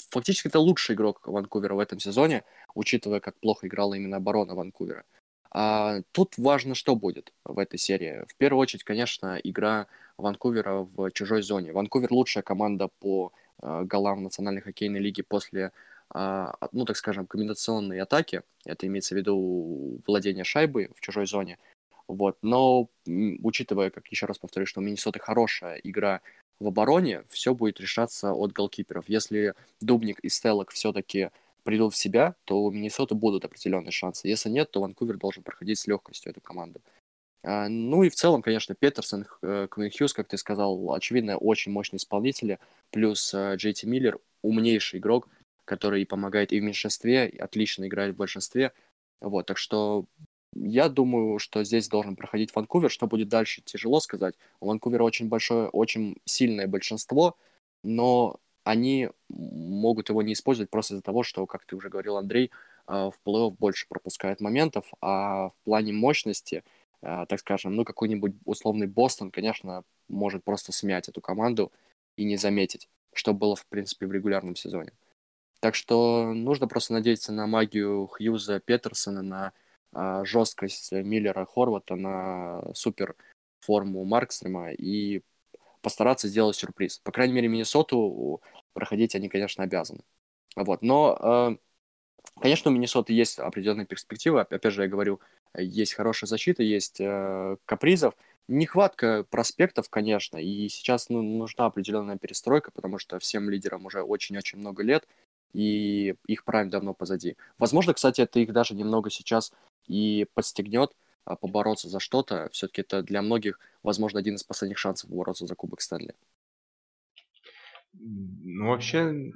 фактически это лучший игрок Ванкувера в этом сезоне, учитывая, как плохо играла именно оборона Ванкувера. А тут важно, что будет в этой серии. В первую очередь, конечно, игра Ванкувера в чужой зоне. Ванкувер лучшая команда по э, голам в Национальной хоккейной лиге после, ну, так скажем, комбинационной атаки. Это имеется в виду владение шайбой в чужой зоне. Вот. Но, учитывая, как еще раз повторю, что у Миннесоты хорошая игра в обороне, все будет решаться от голкиперов. Если Дубник и Стеллок все-таки придут в себя, то у Миннесоты будут определенные шансы. Если нет, то Ванкувер должен проходить с легкостью эту команду. А, ну и в целом, конечно, Петерсон, э, Квин Хьюз, как ты сказал, очевидно, очень мощные исполнители, плюс э, Джей Ти Миллер, умнейший игрок, который помогает и в меньшинстве, и отлично играет в большинстве. Вот, так что я думаю, что здесь должен проходить Ванкувер. Что будет дальше, тяжело сказать. У Ванкувера очень большое, очень сильное большинство, но они могут его не использовать просто из-за того, что, как ты уже говорил, Андрей, э, в плей-офф больше пропускает моментов, а в плане мощности, э, так скажем, ну, какой-нибудь условный Бостон, конечно, может просто смять эту команду и не заметить, что было, в принципе, в регулярном сезоне. Так что нужно просто надеяться на магию Хьюза Петерсона, на э, жесткость Миллера Хорвата, на супер форму Маркстрима и постараться сделать сюрприз. По крайней мере, Миннесоту проходить они, конечно, обязаны. Вот. Но, э, конечно, у Миннесоты есть определенные перспективы. Опять же, я говорю, есть хорошая защита, есть э, капризов. Нехватка проспектов, конечно, и сейчас ну, нужна определенная перестройка, потому что всем лидерам уже очень-очень много лет, и их прайм давно позади. Возможно, кстати, это их даже немного сейчас и подстегнет, а, побороться за что-то. Все-таки это для многих, возможно, один из последних шансов бороться за Кубок Стэнли.
Ну, вообще,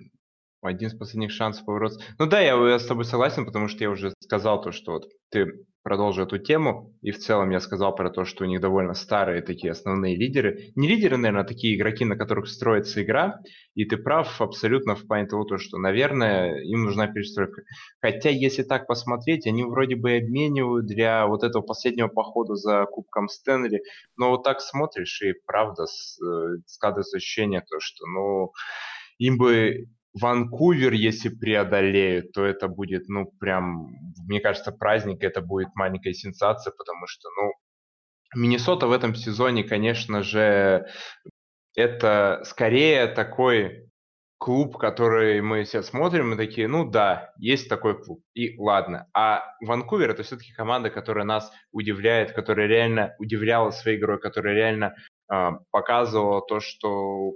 один из последних шансов побороться. Ну да, я, я с тобой согласен, потому что я уже сказал то, что вот ты продолжу эту тему. И в целом я сказал про то, что у них довольно старые такие основные лидеры. Не лидеры, наверное, а такие игроки, на которых строится игра. И ты прав абсолютно в плане того, что, наверное, им нужна перестройка. Хотя, если так посмотреть, они вроде бы обменивают для вот этого последнего похода за Кубком Стэнли. Но вот так смотришь, и правда э, складывается ощущение, то, что ну, им бы Ванкувер, если преодолеют, то это будет, ну, прям, мне кажется, праздник, это будет маленькая сенсация, потому что, ну, Миннесота в этом сезоне, конечно же, это скорее такой клуб, который мы сейчас смотрим, мы такие, ну да, есть такой клуб, и ладно. А Ванкувер это все-таки команда, которая нас удивляет, которая реально удивляла своей игрой, которая реально э, показывала то, что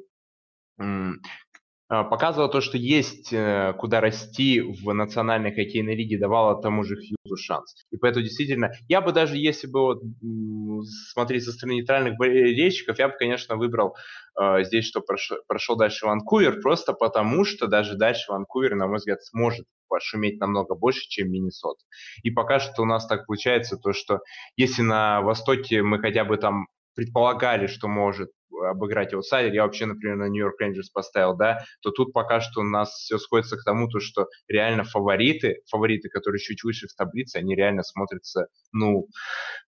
показывала то, что есть э, куда расти в национальной хоккейной лиге, давала тому же Хьюзу шанс. И поэтому действительно, я бы даже, если бы вот, смотреть со стороны нейтральных болельщиков, я бы, конечно, выбрал э, здесь, что прошел, прошел дальше Ванкувер, просто потому что даже дальше Ванкувер, на мой взгляд, сможет пошуметь намного больше, чем Миннесота. И пока что у нас так получается, то что если на Востоке мы хотя бы там предполагали, что может обыграть аутсайдер, я вообще, например, на Нью-Йорк Рейнджерс поставил, да, то тут пока что у нас все сходится к тому, то, что реально фавориты, фавориты, которые чуть выше в таблице, они реально смотрятся, ну,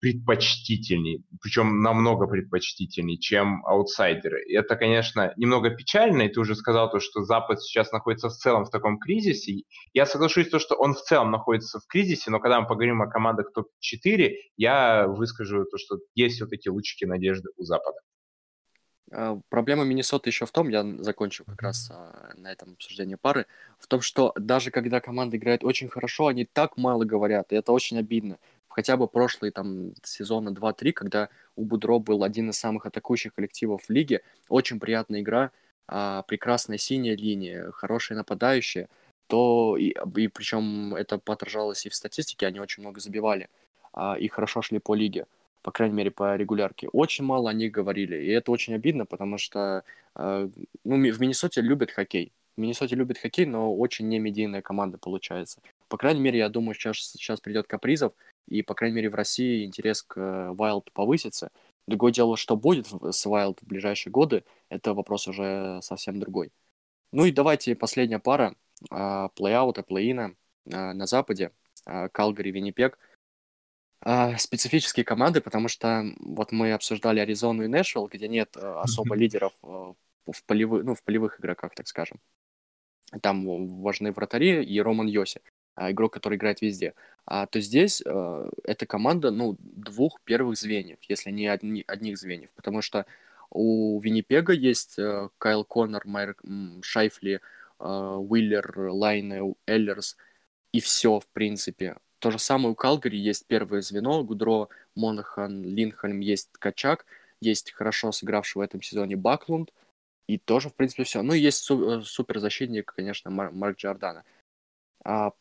предпочтительней, причем намного предпочтительней, чем аутсайдеры. И это, конечно, немного печально, и ты уже сказал то, что Запад сейчас находится в целом в таком кризисе. Я соглашусь то, что он в целом находится в кризисе, но когда мы поговорим о командах топ-4, я выскажу то, что есть все-таки лучики надежды у Запада.
А, проблема Миннесоты еще в том, я закончу как раз а, на этом обсуждении пары, в том, что даже когда команда играет очень хорошо, они так мало говорят, и это очень обидно. хотя бы прошлые там сезона 2-3, когда у Будро был один из самых атакующих коллективов в лиге, очень приятная игра, а, прекрасная синяя линия, хорошие нападающие, то и, и причем это отражалось и в статистике, они очень много забивали и хорошо шли по лиге, по крайней мере по регулярке. Очень мало о них говорили, и это очень обидно, потому что а, ну, в Миннесоте любят хоккей, в Миннесоте любят хоккей, но очень не медийная команда получается. По крайней мере, я думаю, сейчас, сейчас придет капризов, и, по крайней мере, в России интерес к Wild повысится. Другое дело, что будет с Wild в ближайшие годы, это вопрос уже совсем другой. Ну и давайте последняя пара плей-аута, плей-ина на Западе. Калгари, Виннипек. Специфические команды, потому что вот мы обсуждали Аризону и Нэшвилл, где нет особо лидеров в, полевых, ну, в полевых игроках, так скажем. Там важны вратари и Роман Йоси, игрок, который играет везде. А то здесь э, эта команда, ну, двух первых звеньев, если не одни, одних звеньев, потому что у Виннипега есть э, Кайл Коннор, Майр Шайфли, э, Уиллер, Лайне, Эллерс, и все, в принципе. То же самое у Калгари есть первое звено, Гудро, Монахан, Линхольм, есть Качак, есть хорошо сыгравший в этом сезоне Баклунд, и тоже, в принципе, все. Ну, есть су- суперзащитник, конечно, Мар- Марк Джордана. А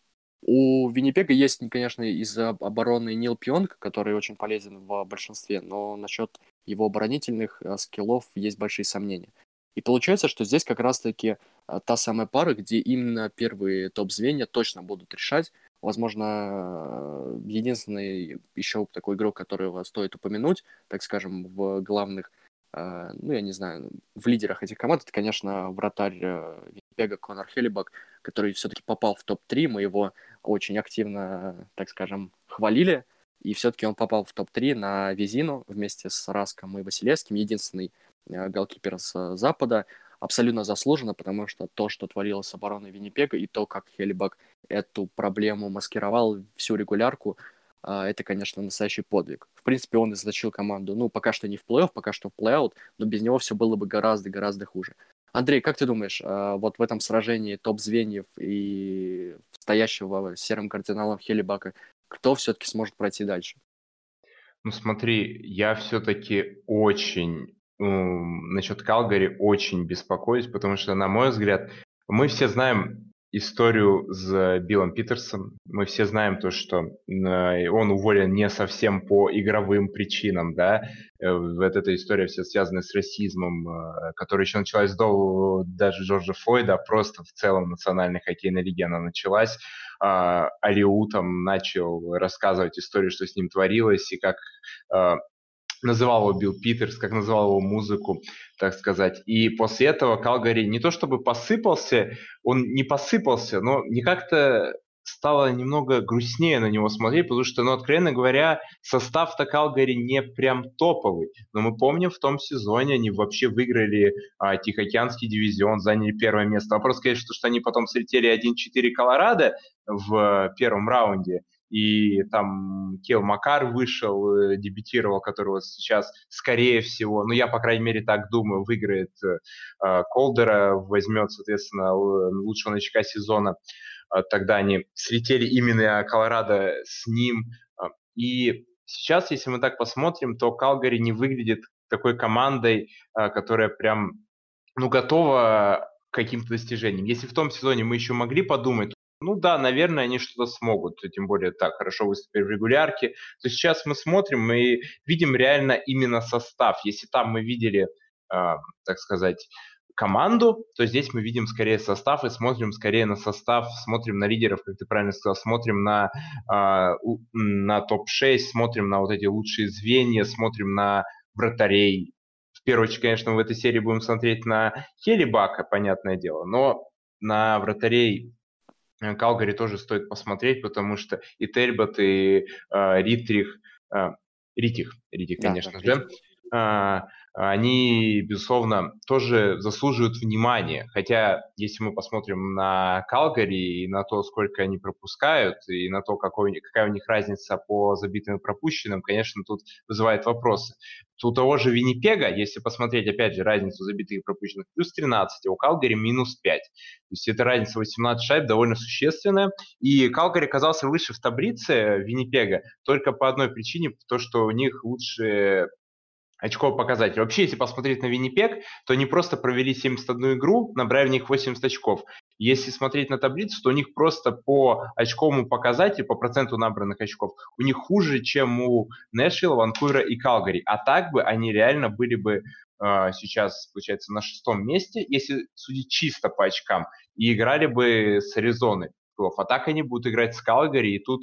у Виннипега есть, конечно, из обороны Нил Пионг, который очень полезен в большинстве, но насчет его оборонительных э, скиллов есть большие сомнения. И получается, что здесь как раз-таки э, та самая пара, где именно первые топ-звенья точно будут решать. Возможно, э, единственный еще такой игрок, которого стоит упомянуть, так скажем, в главных а, ну, я не знаю, в лидерах этих команд, это, конечно, вратарь э, Виннипега Конор Хеллибак, который все-таки попал в топ-3, мы его очень активно, так скажем, хвалили, и все-таки он попал в топ-3 на Визину вместе с Раском и Василевским, единственный э, голкипер с Запада, абсолютно заслуженно, потому что то, что творилось с обороной Виннипега, и то, как Хеллибак эту проблему маскировал всю регулярку, а, это, конечно, настоящий подвиг. В принципе, он и заточил команду, ну, пока что не в плей-офф, пока что в плей-аут, но без него все было бы гораздо-гораздо хуже. Андрей, как ты думаешь, а, вот в этом сражении топ-звеньев и стоящего серым кардиналом Хелибака, кто все-таки сможет пройти дальше?
Ну смотри, я все-таки очень насчет Калгари очень беспокоюсь, потому что, на мой взгляд, мы все знаем историю с Биллом Питерсом. Мы все знаем то, что э, он уволен не совсем по игровым причинам, да. Э, вот эта история вся связана с расизмом, э, которая еще началась до даже Джорджа Флойда, а просто в целом национальной хоккейной лиге она началась. А, Алиу там начал рассказывать историю, что с ним творилось, и как называл его Билл Питерс, как называл его музыку, так сказать. И после этого Калгари не то чтобы посыпался, он не посыпался, но не как-то стало немного грустнее на него смотреть, потому что, ну, откровенно говоря, состав-то Калгари не прям топовый. Но мы помним, в том сезоне они вообще выиграли а, Тихоокеанский дивизион, заняли первое место. Вопрос, конечно, что они потом слетели 1-4 Колорадо в первом раунде и там Кел Макар вышел, э, дебютировал, которого сейчас, скорее всего, ну я, по крайней мере, так думаю, выиграет э, Колдера, возьмет, соответственно, лучшего новичка сезона. Э, тогда они слетели именно Колорадо с ним. Э, и сейчас, если мы так посмотрим, то Калгари не выглядит такой командой, э, которая прям, ну, готова к каким-то достижениям. Если в том сезоне мы еще могли подумать, ну да, наверное, они что-то смогут, тем более так хорошо выступили в регулярке. То сейчас мы смотрим мы видим реально именно состав. Если там мы видели, э, так сказать, команду, то здесь мы видим скорее состав и смотрим скорее на состав, смотрим на лидеров, как ты правильно сказал, смотрим на, э, на топ-6, смотрим на вот эти лучшие звенья, смотрим на вратарей. В первую очередь, конечно, в этой серии будем смотреть на Хелибака, понятное дело, но на вратарей Калгари тоже стоит посмотреть, потому что и Тельбот, и э, Ритрих, э, Ритих, Ритих, конечно да, же, они, безусловно, тоже заслуживают внимания. Хотя, если мы посмотрим на Калгари и на то, сколько они пропускают, и на то, какой, какая у них разница по забитым и пропущенным, конечно, тут вызывает вопросы. У того же Виннипега, если посмотреть, опять же, разницу забитых и пропущенных, плюс 13, а у Калгари минус 5. То есть эта разница 18 шайб довольно существенная. И Калгари оказался выше в таблице Виннипега только по одной причине, то, что у них лучше очковый показатель. Вообще, если посмотреть на Виннипек, то они просто провели 71 игру, набрали в них 80 очков. Если смотреть на таблицу, то у них просто по очковому показателю, по проценту набранных очков, у них хуже, чем у Нэшвилла, Ванкувера и Калгари. А так бы они реально были бы э, сейчас, получается, на шестом месте, если судить чисто по очкам, и играли бы с Аризоной плей А так они будут играть с Калгари, и тут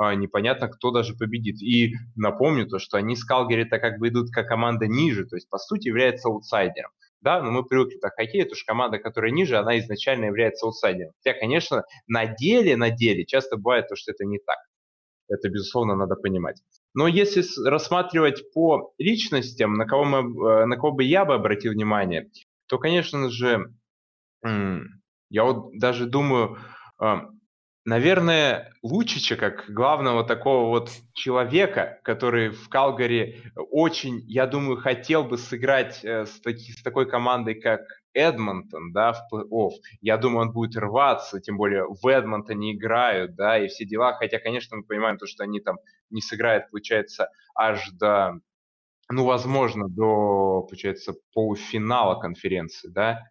э, непонятно, кто даже победит. И напомню то, что они с Калгари-то как бы идут как команда ниже, то есть, по сути, является аутсайдером. Да, но мы привыкли к хоккею, потому что команда, которая ниже, она изначально является аутсайдером. Хотя, конечно, на деле, на деле часто бывает то, что это не так. Это, безусловно, надо понимать. Но если рассматривать по личностям, на кого, мы, э, на кого бы я бы обратил внимание, то, конечно же, я вот даже думаю, Наверное, Лучича, как главного такого вот человека, который в Калгари очень, я думаю, хотел бы сыграть э, с, таки, с такой командой, как Эдмонтон, да, в плей-офф. Я думаю, он будет рваться, тем более в Эдмонтоне играют, да, и все дела. Хотя, конечно, мы понимаем то, что они там не сыграют, получается, аж до, ну, возможно, до, получается, полуфинала конференции, да.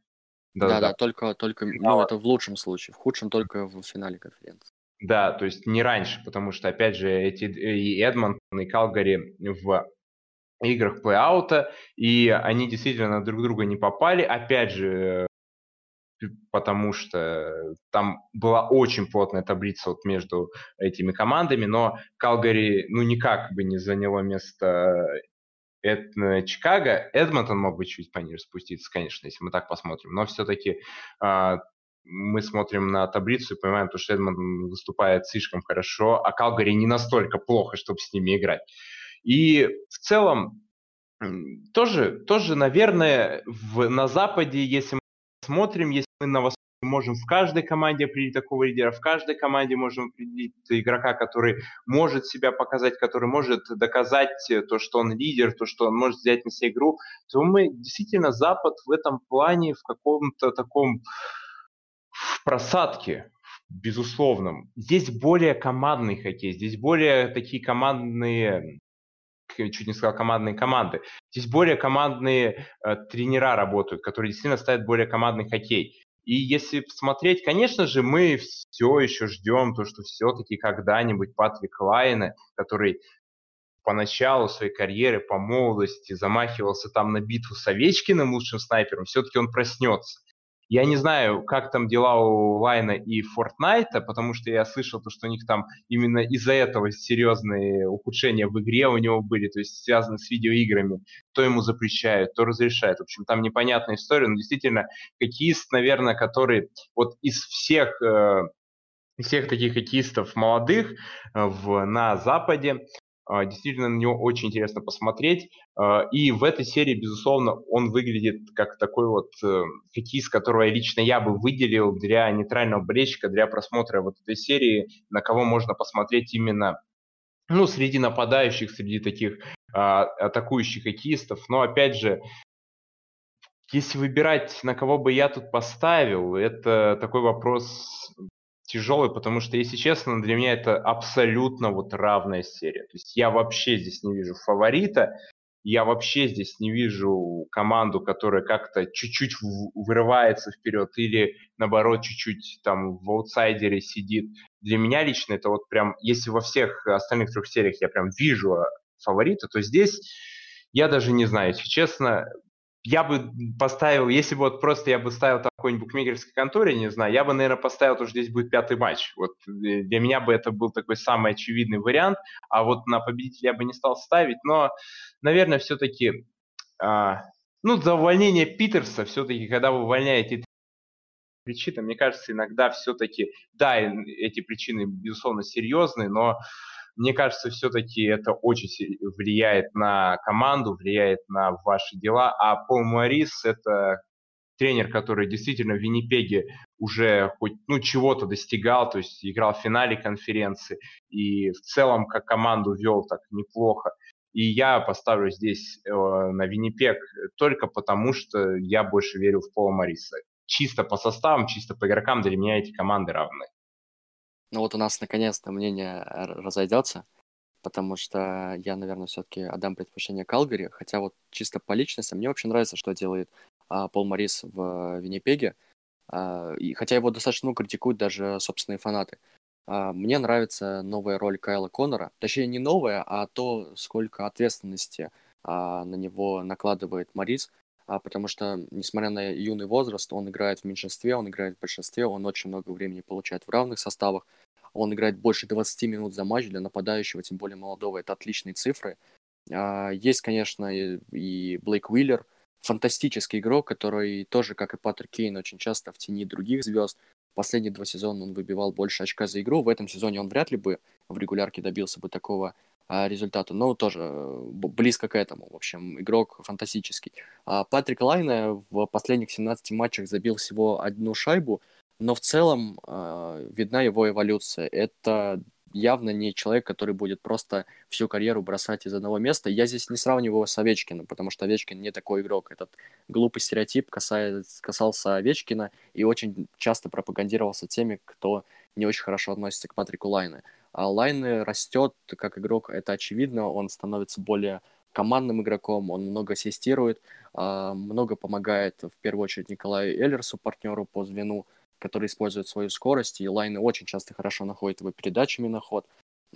Да, да, да, только, только, ну, это в лучшем случае, в худшем только в финале конференции.
Да, то есть не раньше, потому что, опять же, эти и Эдмонтон, и Калгари в играх плей-аута, и они действительно друг друга не попали, опять же, потому что там была очень плотная таблица вот между этими командами, но Калгари, ну, никак бы не заняло место это Чикаго, Эдмонтон мог бы чуть пониже спуститься, конечно, если мы так посмотрим, но все-таки э, а, мы смотрим на таблицу и понимаем, что Эдмонтон выступает слишком хорошо, а Калгари не настолько плохо, чтобы с ними играть. И в целом тоже, тоже наверное, в, на Западе, если мы смотрим, если мы на Востоке можем в каждой команде определить такого лидера, в каждой команде можем определить игрока, который может себя показать, который может доказать то, что он лидер, то, что он может взять на себя игру, то мы действительно Запад в этом плане в каком-то таком в просадке, безусловном. Здесь более командный хоккей, здесь более такие командные чуть не сказал командные команды. Здесь более командные э, тренера работают, которые действительно ставят более командный хоккей. И если посмотреть, конечно же, мы все еще ждем то, что все-таки когда-нибудь Патрик Лайна, который поначалу своей карьеры, по молодости замахивался там на битву с Овечкиным, лучшим снайпером, все-таки он проснется. Я не знаю, как там дела у Лайна и Фортнайта, потому что я слышал, то, что у них там именно из-за этого серьезные ухудшения в игре у него были, то есть связаны с видеоиграми. То ему запрещают, то разрешают. В общем, там непонятная история, но действительно, хоккеист, наверное, который вот из всех э, всех таких хоккеистов молодых э, в, на Западе, действительно на него очень интересно посмотреть. А, и в этой серии, безусловно, он выглядит как такой вот э, хоккеист, которого лично я бы выделил для нейтрального болельщика, для просмотра вот этой серии, на кого можно посмотреть именно ну, среди нападающих, среди таких а, атакующих хоккеистов. Но, опять же, если выбирать, на кого бы я тут поставил, это такой вопрос тяжелый, потому что, если честно, для меня это абсолютно вот равная серия. То есть я вообще здесь не вижу фаворита, я вообще здесь не вижу команду, которая как-то чуть-чуть вырывается вперед или, наоборот, чуть-чуть там в аутсайдере сидит. Для меня лично это вот прям, если во всех остальных трех сериях я прям вижу а, фаворита, то здесь я даже не знаю, если честно, я бы поставил, если бы вот просто я бы ставил какой-нибудь букмекерской конторе, не знаю, я бы, наверное, поставил, что здесь будет пятый матч. Вот э, для меня бы это был такой самый очевидный вариант, а вот на победителя я бы не стал ставить, но, наверное, все-таки, а, ну, за увольнение Питерса, все-таки, когда вы увольняете причины, мне кажется, иногда все-таки, да, эти причины, безусловно, серьезные, но Мне кажется, все-таки это очень влияет на команду, влияет на ваши дела. А Пол Морис – это тренер, который действительно в Виннипеге уже хоть ну, чего-то достигал, то есть играл в финале конференции и в целом как команду вел так неплохо. И я поставлю здесь э, на Виннипег только потому, что я больше верю в Пола Мариса. Чисто по составам, чисто по игрокам для меня эти команды равны.
Ну вот у нас наконец-то мнение разойдется, потому что я, наверное, все-таки отдам предпочтение Калгари, хотя вот чисто по личности мне вообще нравится, что делает а, Пол Марис в Виннипеге, а, и, хотя его достаточно много критикуют даже собственные фанаты. А, мне нравится новая роль Кайла Коннора, точнее не новая, а то, сколько ответственности а, на него накладывает Марис, а, потому что, несмотря на юный возраст, он играет в меньшинстве, он играет в большинстве, он очень много времени получает в равных составах, он играет больше 20 минут за матч для нападающего, тем более молодого, это отличные цифры. А, есть, конечно, и Блейк Уиллер, фантастический игрок, который тоже, как и Патрик Кейн, очень часто в тени других звезд. Последние два сезона он выбивал больше очка за игру. В этом сезоне он вряд ли бы в регулярке добился бы такого а, результата, но тоже э, близко к этому. В общем, игрок фантастический. А Патрик Лайна в последних 17 матчах забил всего одну шайбу, но в целом э, видна его эволюция. Это явно не человек, который будет просто всю карьеру бросать из одного места. Я здесь не сравниваю его с Овечкиным, потому что Овечкин не такой игрок. Этот глупый стереотип касается, касался Овечкина и очень часто пропагандировался теми, кто не очень хорошо относится к Патрику Лайне. А растет как игрок, это очевидно, он становится более командным игроком, он много ассистирует, а, много помогает в первую очередь Николаю Эллерсу, партнеру по звену, который использует свою скорость, и лайны очень часто хорошо находят его передачами на ход.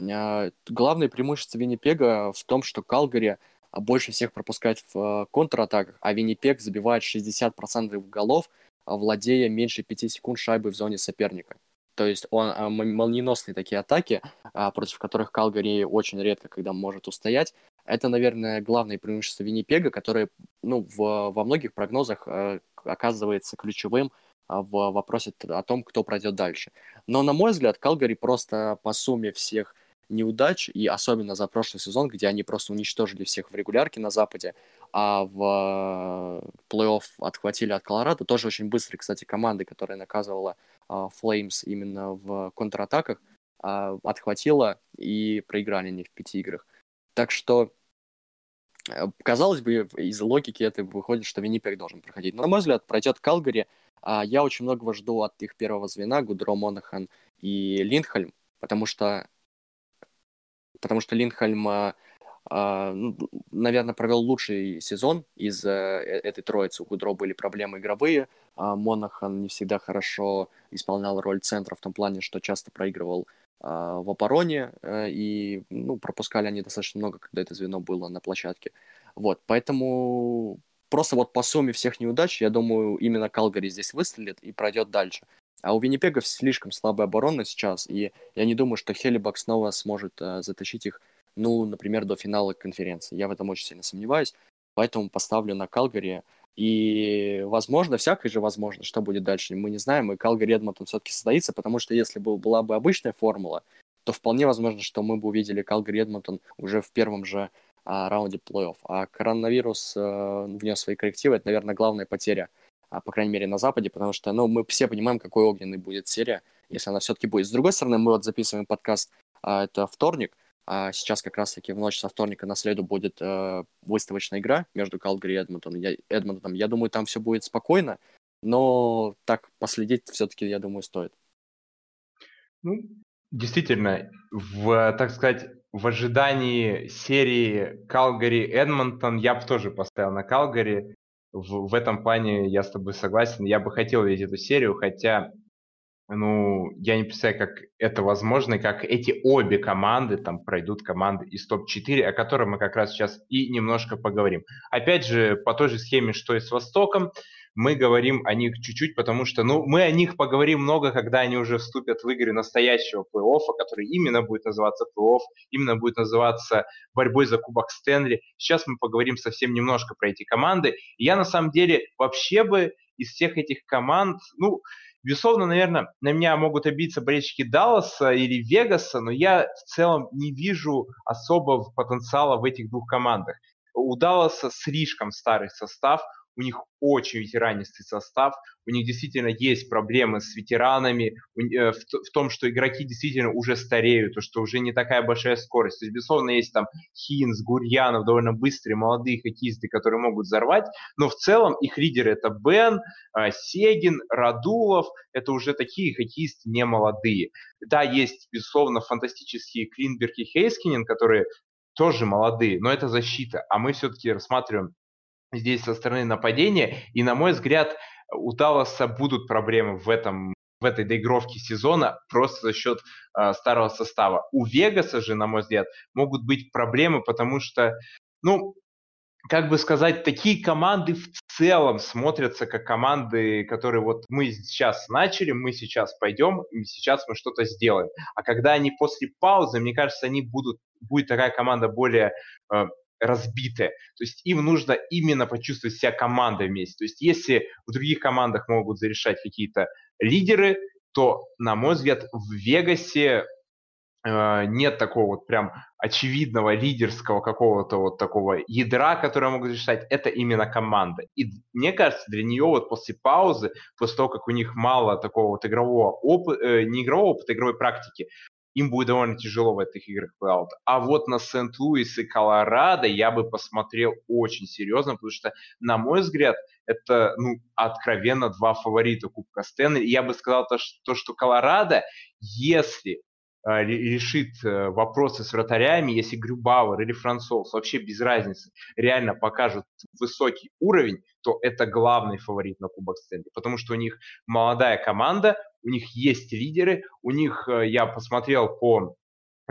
А, главное преимущество Виннипега в том, что Калгари больше всех пропускает в а, контратаках, а Виннипег забивает 60% голов, а, владея меньше 5 секунд шайбы в зоне соперника. То есть он молниеносные такие атаки, против которых Калгари очень редко когда может устоять. Это, наверное, главное преимущество Виннипега, которое ну, в, во многих прогнозах оказывается ключевым а, в вопросе о том, кто пройдет дальше. Но, на мой взгляд, Калгари просто по сумме всех неудач, и особенно за прошлый сезон, где они просто уничтожили всех в регулярке на Западе, а в э, плей-офф отхватили от Колорадо. Тоже очень быстрые, кстати, команды, которая наказывала Флеймс uh, именно в контратаках, uh, отхватила и проиграли они в пяти играх. Так что, э, казалось бы, из логики это выходит, что Виннипек должен проходить. Но, на мой взгляд, пройдет Калгари, а я очень многого жду от их первого звена, Гудро, Монахан и Линдхальм, потому что, потому что Линдхальм, наверное, провел лучший сезон из а, этой троицы. У Гудро были проблемы игровые, а Монахан не всегда хорошо исполнял роль центра в том плане, что часто проигрывал а, в обороне, а, и ну, пропускали они достаточно много, когда это звено было на площадке. Вот, поэтому просто вот по сумме всех неудач, я думаю, именно Калгари здесь выстрелит и пройдет дальше. А у Виннипега слишком слабая оборона сейчас, и я не думаю, что Хелибак снова сможет э, затащить их, ну, например, до финала конференции. Я в этом очень сильно сомневаюсь, поэтому поставлю на Калгари. И, возможно, всякое же возможно, что будет дальше, мы не знаем, и Калгари Эдмонтон все-таки состоится, потому что если бы была бы обычная формула, то вполне возможно, что мы бы увидели Калгари Эдмонтон уже в первом же а, раунде плей-офф. А коронавирус э, внес свои коррективы, это, наверное, главная потеря, а, по крайней мере, на Западе, потому что, ну, мы все понимаем, какой огненный будет серия, если она все-таки будет. С другой стороны, мы вот записываем подкаст, а, это вторник, а сейчас как раз-таки в ночь со вторника на среду будет э, выставочная игра между Калгари и Эдмонтоном. Я, Эдмонтоном. Я думаю, там все будет спокойно, но так последить все-таки, я думаю, стоит.
Ну, действительно, в, так сказать, в ожидании серии Калгари-Эдмонтон я бы тоже поставил на Калгари. В, в этом плане я с тобой согласен. Я бы хотел видеть эту серию, хотя, ну, я не представляю, как это возможно, и как эти обе команды там пройдут команды из топ-4, о которых мы как раз сейчас и немножко поговорим. Опять же, по той же схеме, что и с Востоком, мы говорим о них чуть-чуть, потому что, ну, мы о них поговорим много, когда они уже вступят в игры настоящего плей-оффа, который именно будет называться плей-офф, именно будет называться борьбой за Кубок Стэнли. Сейчас мы поговорим совсем немножко про эти команды. Я, на самом деле, вообще бы из всех этих команд, ну, Безусловно, наверное, на меня могут обидеться болельщики Далласа или Вегаса, но я в целом не вижу особого потенциала в этих двух командах. У Далласа слишком старый состав, у них очень ветеранистый состав, у них действительно есть проблемы с ветеранами, э, в том, что игроки действительно уже стареют, то, что уже не такая большая скорость. То есть, безусловно, есть там Хинс, Гурьянов, довольно быстрые молодые хоккеисты, которые могут взорвать, но в целом их лидеры это Бен, э, Сегин, Радулов, это уже такие хоккеисты не молодые. Да, есть, безусловно, фантастические Клинберг и Хейскинен, которые тоже молодые, но это защита, а мы все-таки рассматриваем здесь со стороны нападения. И, на мой взгляд, у Далласа будут проблемы в этом в этой доигровке сезона просто за счет э, старого состава. У Вегаса же, на мой взгляд, могут быть проблемы, потому что, ну, как бы сказать, такие команды в целом смотрятся как команды, которые вот мы сейчас начали, мы сейчас пойдем, и сейчас мы что-то сделаем. А когда они после паузы, мне кажется, они будут, будет такая команда более э, разбитые. То есть им нужно именно почувствовать себя командой вместе. То есть если в других командах могут зарешать какие-то лидеры, то, на мой взгляд, в Вегасе э, нет такого вот прям очевидного лидерского какого-то вот такого ядра, которое могут решать. Это именно команда. И мне кажется, для нее вот после паузы, после того, как у них мало такого вот игрового опыта, э, не игрового опыта, игровой практики, им будет довольно тяжело в этих играх плей А вот на Сент-Луис и Колорадо я бы посмотрел очень серьезно, потому что, на мой взгляд, это, ну, откровенно два фаворита Кубка Стэнли. Я бы сказал то, что, то, что Колорадо, если э, решит э, вопросы с вратарями, если Грюбауэр или Францоз, вообще без разницы, реально покажут высокий уровень, то это главный фаворит на Кубок Стэнли, потому что у них молодая команда, у них есть лидеры, у них, э, я посмотрел по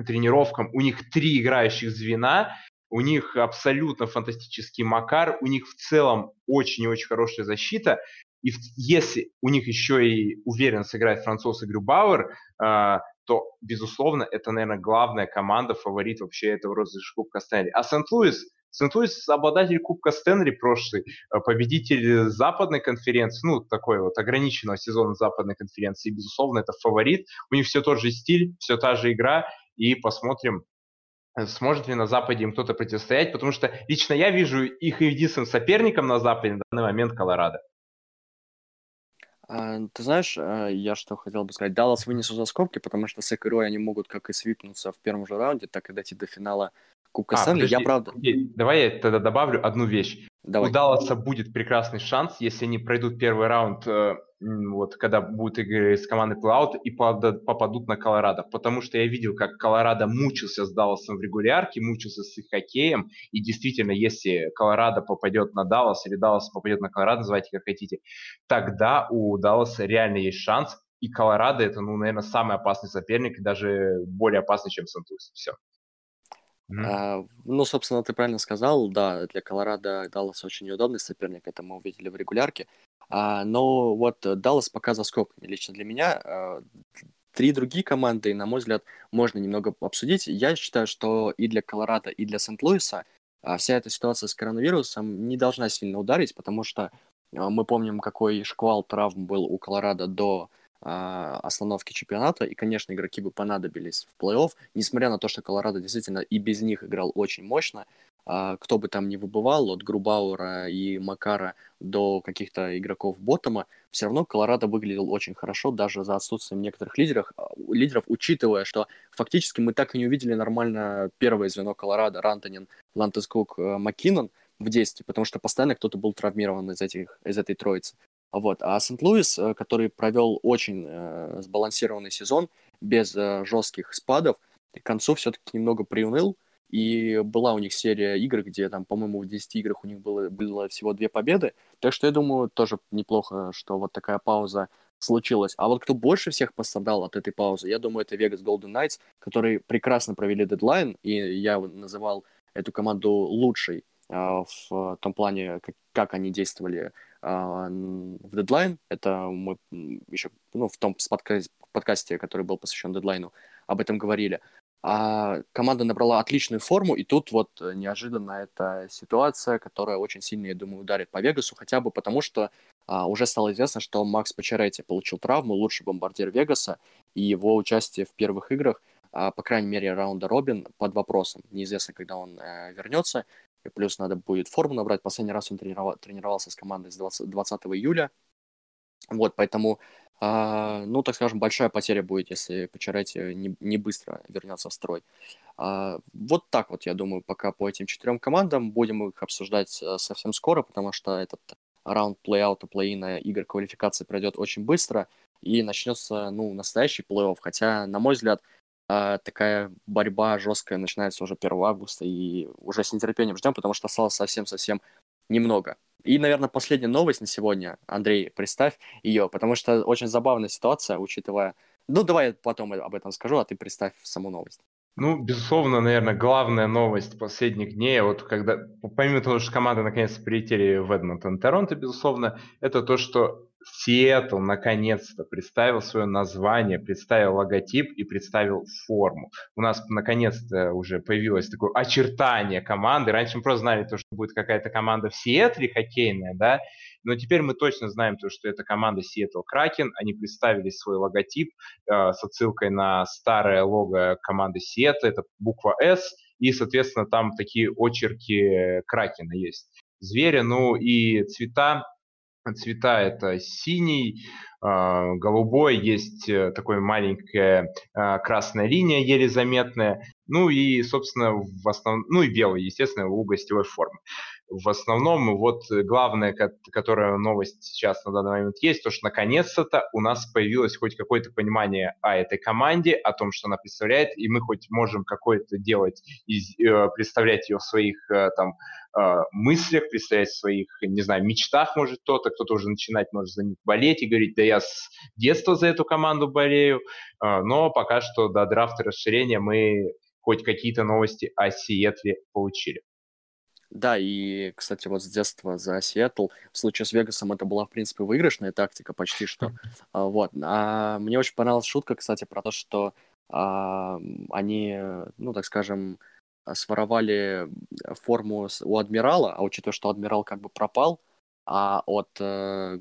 тренировкам, у них три играющих звена, у них абсолютно фантастический Макар, у них в целом очень и очень хорошая защита, и если у них еще и уверен сыграть француз и Грюбауэр, э, то, безусловно, это, наверное, главная команда, фаворит вообще этого розыгрыша Кубка Стэнли. А Сент-Луис – Сент-Луис обладатель Кубка Стэнли прошлый, э, победитель западной конференции, ну, такой вот ограниченного сезона западной конференции, безусловно, это фаворит. У них все тот же стиль, все та же игра, и посмотрим, э, сможет ли на Западе им кто-то противостоять, потому что лично я вижу их единственным соперником на Западе на данный момент Колорадо.
А, ты знаешь, э, я что хотел бы сказать, Даллас вынесу за скобки, потому что с игрой они могут как и свипнуться в первом же раунде, так и дойти до финала Кубка а, Стэнли, я правда...
Давай я тогда добавлю одну вещь. Давай. У Далласа будет прекрасный шанс, если они пройдут первый раунд, э, вот, когда будут игры с командой плей и попадут на Колорадо. Потому что я видел, как Колорадо мучился с Далласом в регулярке, мучился с их хоккеем. И действительно, если Колорадо попадет на Даллас или Даллас попадет на Колорадо, называйте как хотите, тогда у Далласа реально есть шанс. И Колорадо это, ну, наверное, самый опасный соперник, даже более опасный, чем Сантус. Все.
Mm-hmm. А, ну, собственно, ты правильно сказал, да, для Колорадо Даллас очень неудобный соперник, это мы увидели в регулярке. А, но вот Даллас пока за скобками. Лично для меня а, три другие команды, на мой взгляд, можно немного обсудить. Я считаю, что и для Колорадо, и для Сент-Луиса а, вся эта ситуация с коронавирусом не должна сильно ударить, потому что а, мы помним, какой шквал травм был у Колорадо до остановки чемпионата, и, конечно, игроки бы понадобились в плей-офф, несмотря на то, что Колорадо действительно и без них играл очень мощно, а, кто бы там ни выбывал, от Грубаура и Макара до каких-то игроков Ботома, все равно Колорадо выглядел очень хорошо, даже за отсутствием некоторых лидеров, а, лидеров, учитывая, что фактически мы так и не увидели нормально первое звено Колорадо, Рантонин, Лантескук, э, Маккинон в действии, потому что постоянно кто-то был травмирован из, этих, из этой троицы. Вот. А Сент-Луис, э, который провел очень э, сбалансированный сезон, без э, жестких спадов, к концу все-таки немного приуныл, и была у них серия игр, где там, по-моему, в 10 играх у них было, было всего две победы. Так что я думаю, тоже неплохо, что вот такая пауза случилась. А вот кто больше всех пострадал от этой паузы, я думаю, это Vegas Golden Knights, которые прекрасно провели дедлайн, и я называл эту команду лучшей э, в том плане, как, как они действовали в дедлайн. Это мы еще ну, в том подкасте, подкасте, который был посвящен дедлайну, об этом говорили. А команда набрала отличную форму, и тут вот неожиданно эта ситуация, которая очень сильно, я думаю, ударит по Вегасу, хотя бы потому, что а, уже стало известно, что Макс Пачаретти получил травму, лучший бомбардир Вегаса, и его участие в первых играх, а, по крайней мере, раунда Робин, под вопросом. Неизвестно, когда он э, вернется. И плюс надо будет форму набрать. Последний раз он тренировался с командой с 20, 20 июля. Вот, поэтому, э, ну, так скажем, большая потеря будет, если Пачаретти не, не быстро вернется в строй. Э, вот так вот, я думаю, пока по этим четырем командам. Будем их обсуждать э, совсем скоро, потому что этот раунд плей-аута, плей-ина игр квалификации пройдет очень быстро, и начнется, ну, настоящий плей-офф. Хотя, на мой взгляд, а, такая борьба жесткая начинается уже 1 августа, и уже с нетерпением ждем, потому что осталось совсем-совсем немного. И, наверное, последняя новость на сегодня, Андрей, представь ее, потому что очень забавная ситуация, учитывая... Ну, давай я потом об этом скажу, а ты представь саму новость.
Ну, безусловно, наверное, главная новость последних дней, вот когда, помимо того, что команды наконец прилетели в Эдмонтон, Торонто, безусловно, это то, что Сиэтл наконец-то представил свое название, представил логотип и представил форму. У нас наконец-то уже появилось такое очертание команды. Раньше мы просто знали то, что будет какая-то команда в Сиэтле хоккейная, да, но теперь мы точно знаем то, что это команда Seattle Kraken. Они представили свой логотип э, с отсылкой на старое лого команды Seattle. Это буква S. И, соответственно, там такие очерки Кракена есть. Зверя, ну и цвета цвета это синий, а, голубой, есть э, такой маленькая красная линия, еле заметная, ну и, собственно, в основном, ну и белый, естественно, у гостевой формы в основном вот главная, которая новость сейчас на данный момент есть, то, что наконец-то у нас появилось хоть какое-то понимание о этой команде, о том, что она представляет, и мы хоть можем какое-то делать, из, э, представлять ее в своих э, там э, мыслях, представлять в своих, не знаю, мечтах, может кто-то, кто-то уже начинать может за них болеть и говорить, да я с детства за эту команду болею, но пока что до драфта расширения мы хоть какие-то новости о Сиэтле получили.
Да, и, кстати, вот с детства за Сиэтл, в случае с Вегасом это была, в принципе, выигрышная тактика почти что. А, вот. А мне очень понравилась шутка, кстати, про то, что а, они, ну, так скажем, своровали форму у Адмирала, а учитывая, что Адмирал как бы пропал, а от э,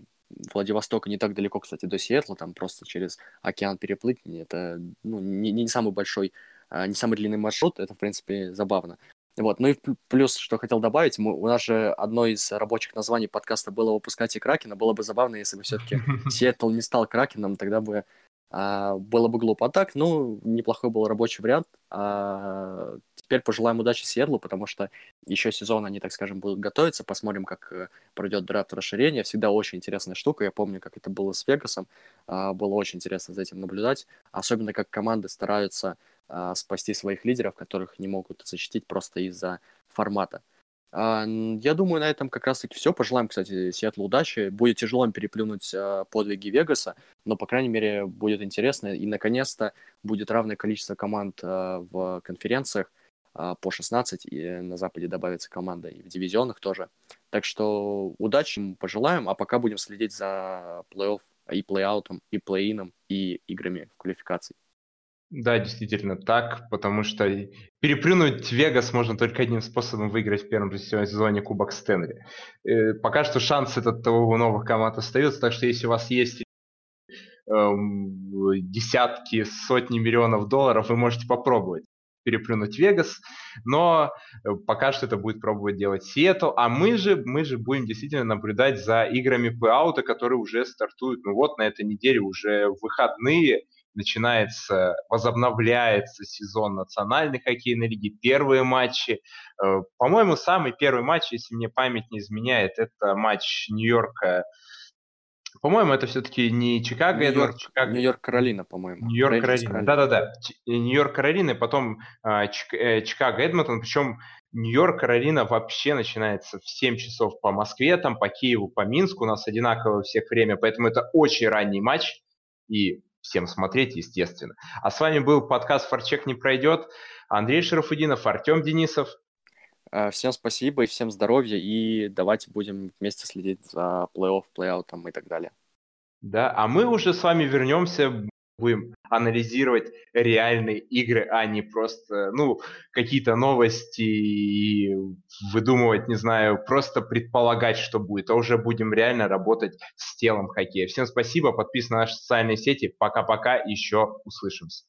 Владивостока не так далеко, кстати, до Сиэтла, там просто через океан переплыть, это ну, не, не самый большой, а, не самый длинный маршрут, это, в принципе, забавно. Вот. Ну и плюс, что хотел добавить, мы, у нас же одно из рабочих названий подкаста было «Выпускать и Кракена». Было бы забавно, если бы все-таки Сиэтл не стал Кракеном, тогда бы а, было бы глупо. А так, ну, неплохой был рабочий вариант. А, теперь пожелаем удачи Сиэтлу, потому что еще сезон они, так скажем, будут готовиться. Посмотрим, как э, пройдет драфт расширения. Всегда очень интересная штука. Я помню, как это было с Вегасом. А, было очень интересно за этим наблюдать. Особенно, как команды стараются спасти своих лидеров, которых не могут защитить просто из-за формата. А, я думаю, на этом как раз-таки все. Пожелаем, кстати, Сиэтлу удачи. Будет тяжело им переплюнуть а, подвиги Вегаса, но, по крайней мере, будет интересно. И, наконец-то, будет равное количество команд в конференциях по 16, и на Западе добавится команда и в дивизионах тоже. Так что удачи им пожелаем, а пока будем следить за плей-офф и плей-аутом, и плей-ином, и играми в квалификации.
Да, действительно так, потому что переплюнуть Вегас можно только одним способом выиграть в первом сезоне Кубок Стэнли. Э, пока что шанс этот у новых команд остается, так что если у вас есть эм, десятки, сотни миллионов долларов, вы можете попробовать переплюнуть Вегас, но э, пока что это будет пробовать делать Сиэтл, а мы же, мы же будем действительно наблюдать за играми плей-аута, которые уже стартуют, ну вот на этой неделе уже выходные, начинается, возобновляется сезон национальной хоккейной лиги, первые матчи. Э, по-моему, самый первый матч, если мне память не изменяет, это матч Нью-Йорка по-моему, это все-таки не Чикаго,
Нью-Йорк, это Чикаго... Нью-Йорк Каролина, по-моему.
Нью-Йорк Каролина, да-да-да. Нью-Йорк Каролина, потом э, Чикаго Эдмонтон, причем Нью-Йорк Каролина вообще начинается в 7 часов по Москве, там по Киеву, по Минску, у нас одинаковое у всех время, поэтому это очень ранний матч, и всем смотреть, естественно. А с вами был подкаст «Форчек не пройдет». Андрей Шарафудинов, Артем Денисов.
Э, всем спасибо и всем здоровья, и давайте будем вместе следить за плей-офф, плей-аутом и так далее.
Да, а мы уже с вами вернемся, будем анализировать реальные игры, а не просто, ну, какие-то новости и выдумывать, не знаю, просто предполагать, что будет, а уже будем реально работать с телом хоккея. Всем спасибо, подписывайтесь на наши социальные сети. Пока-пока, еще услышимся.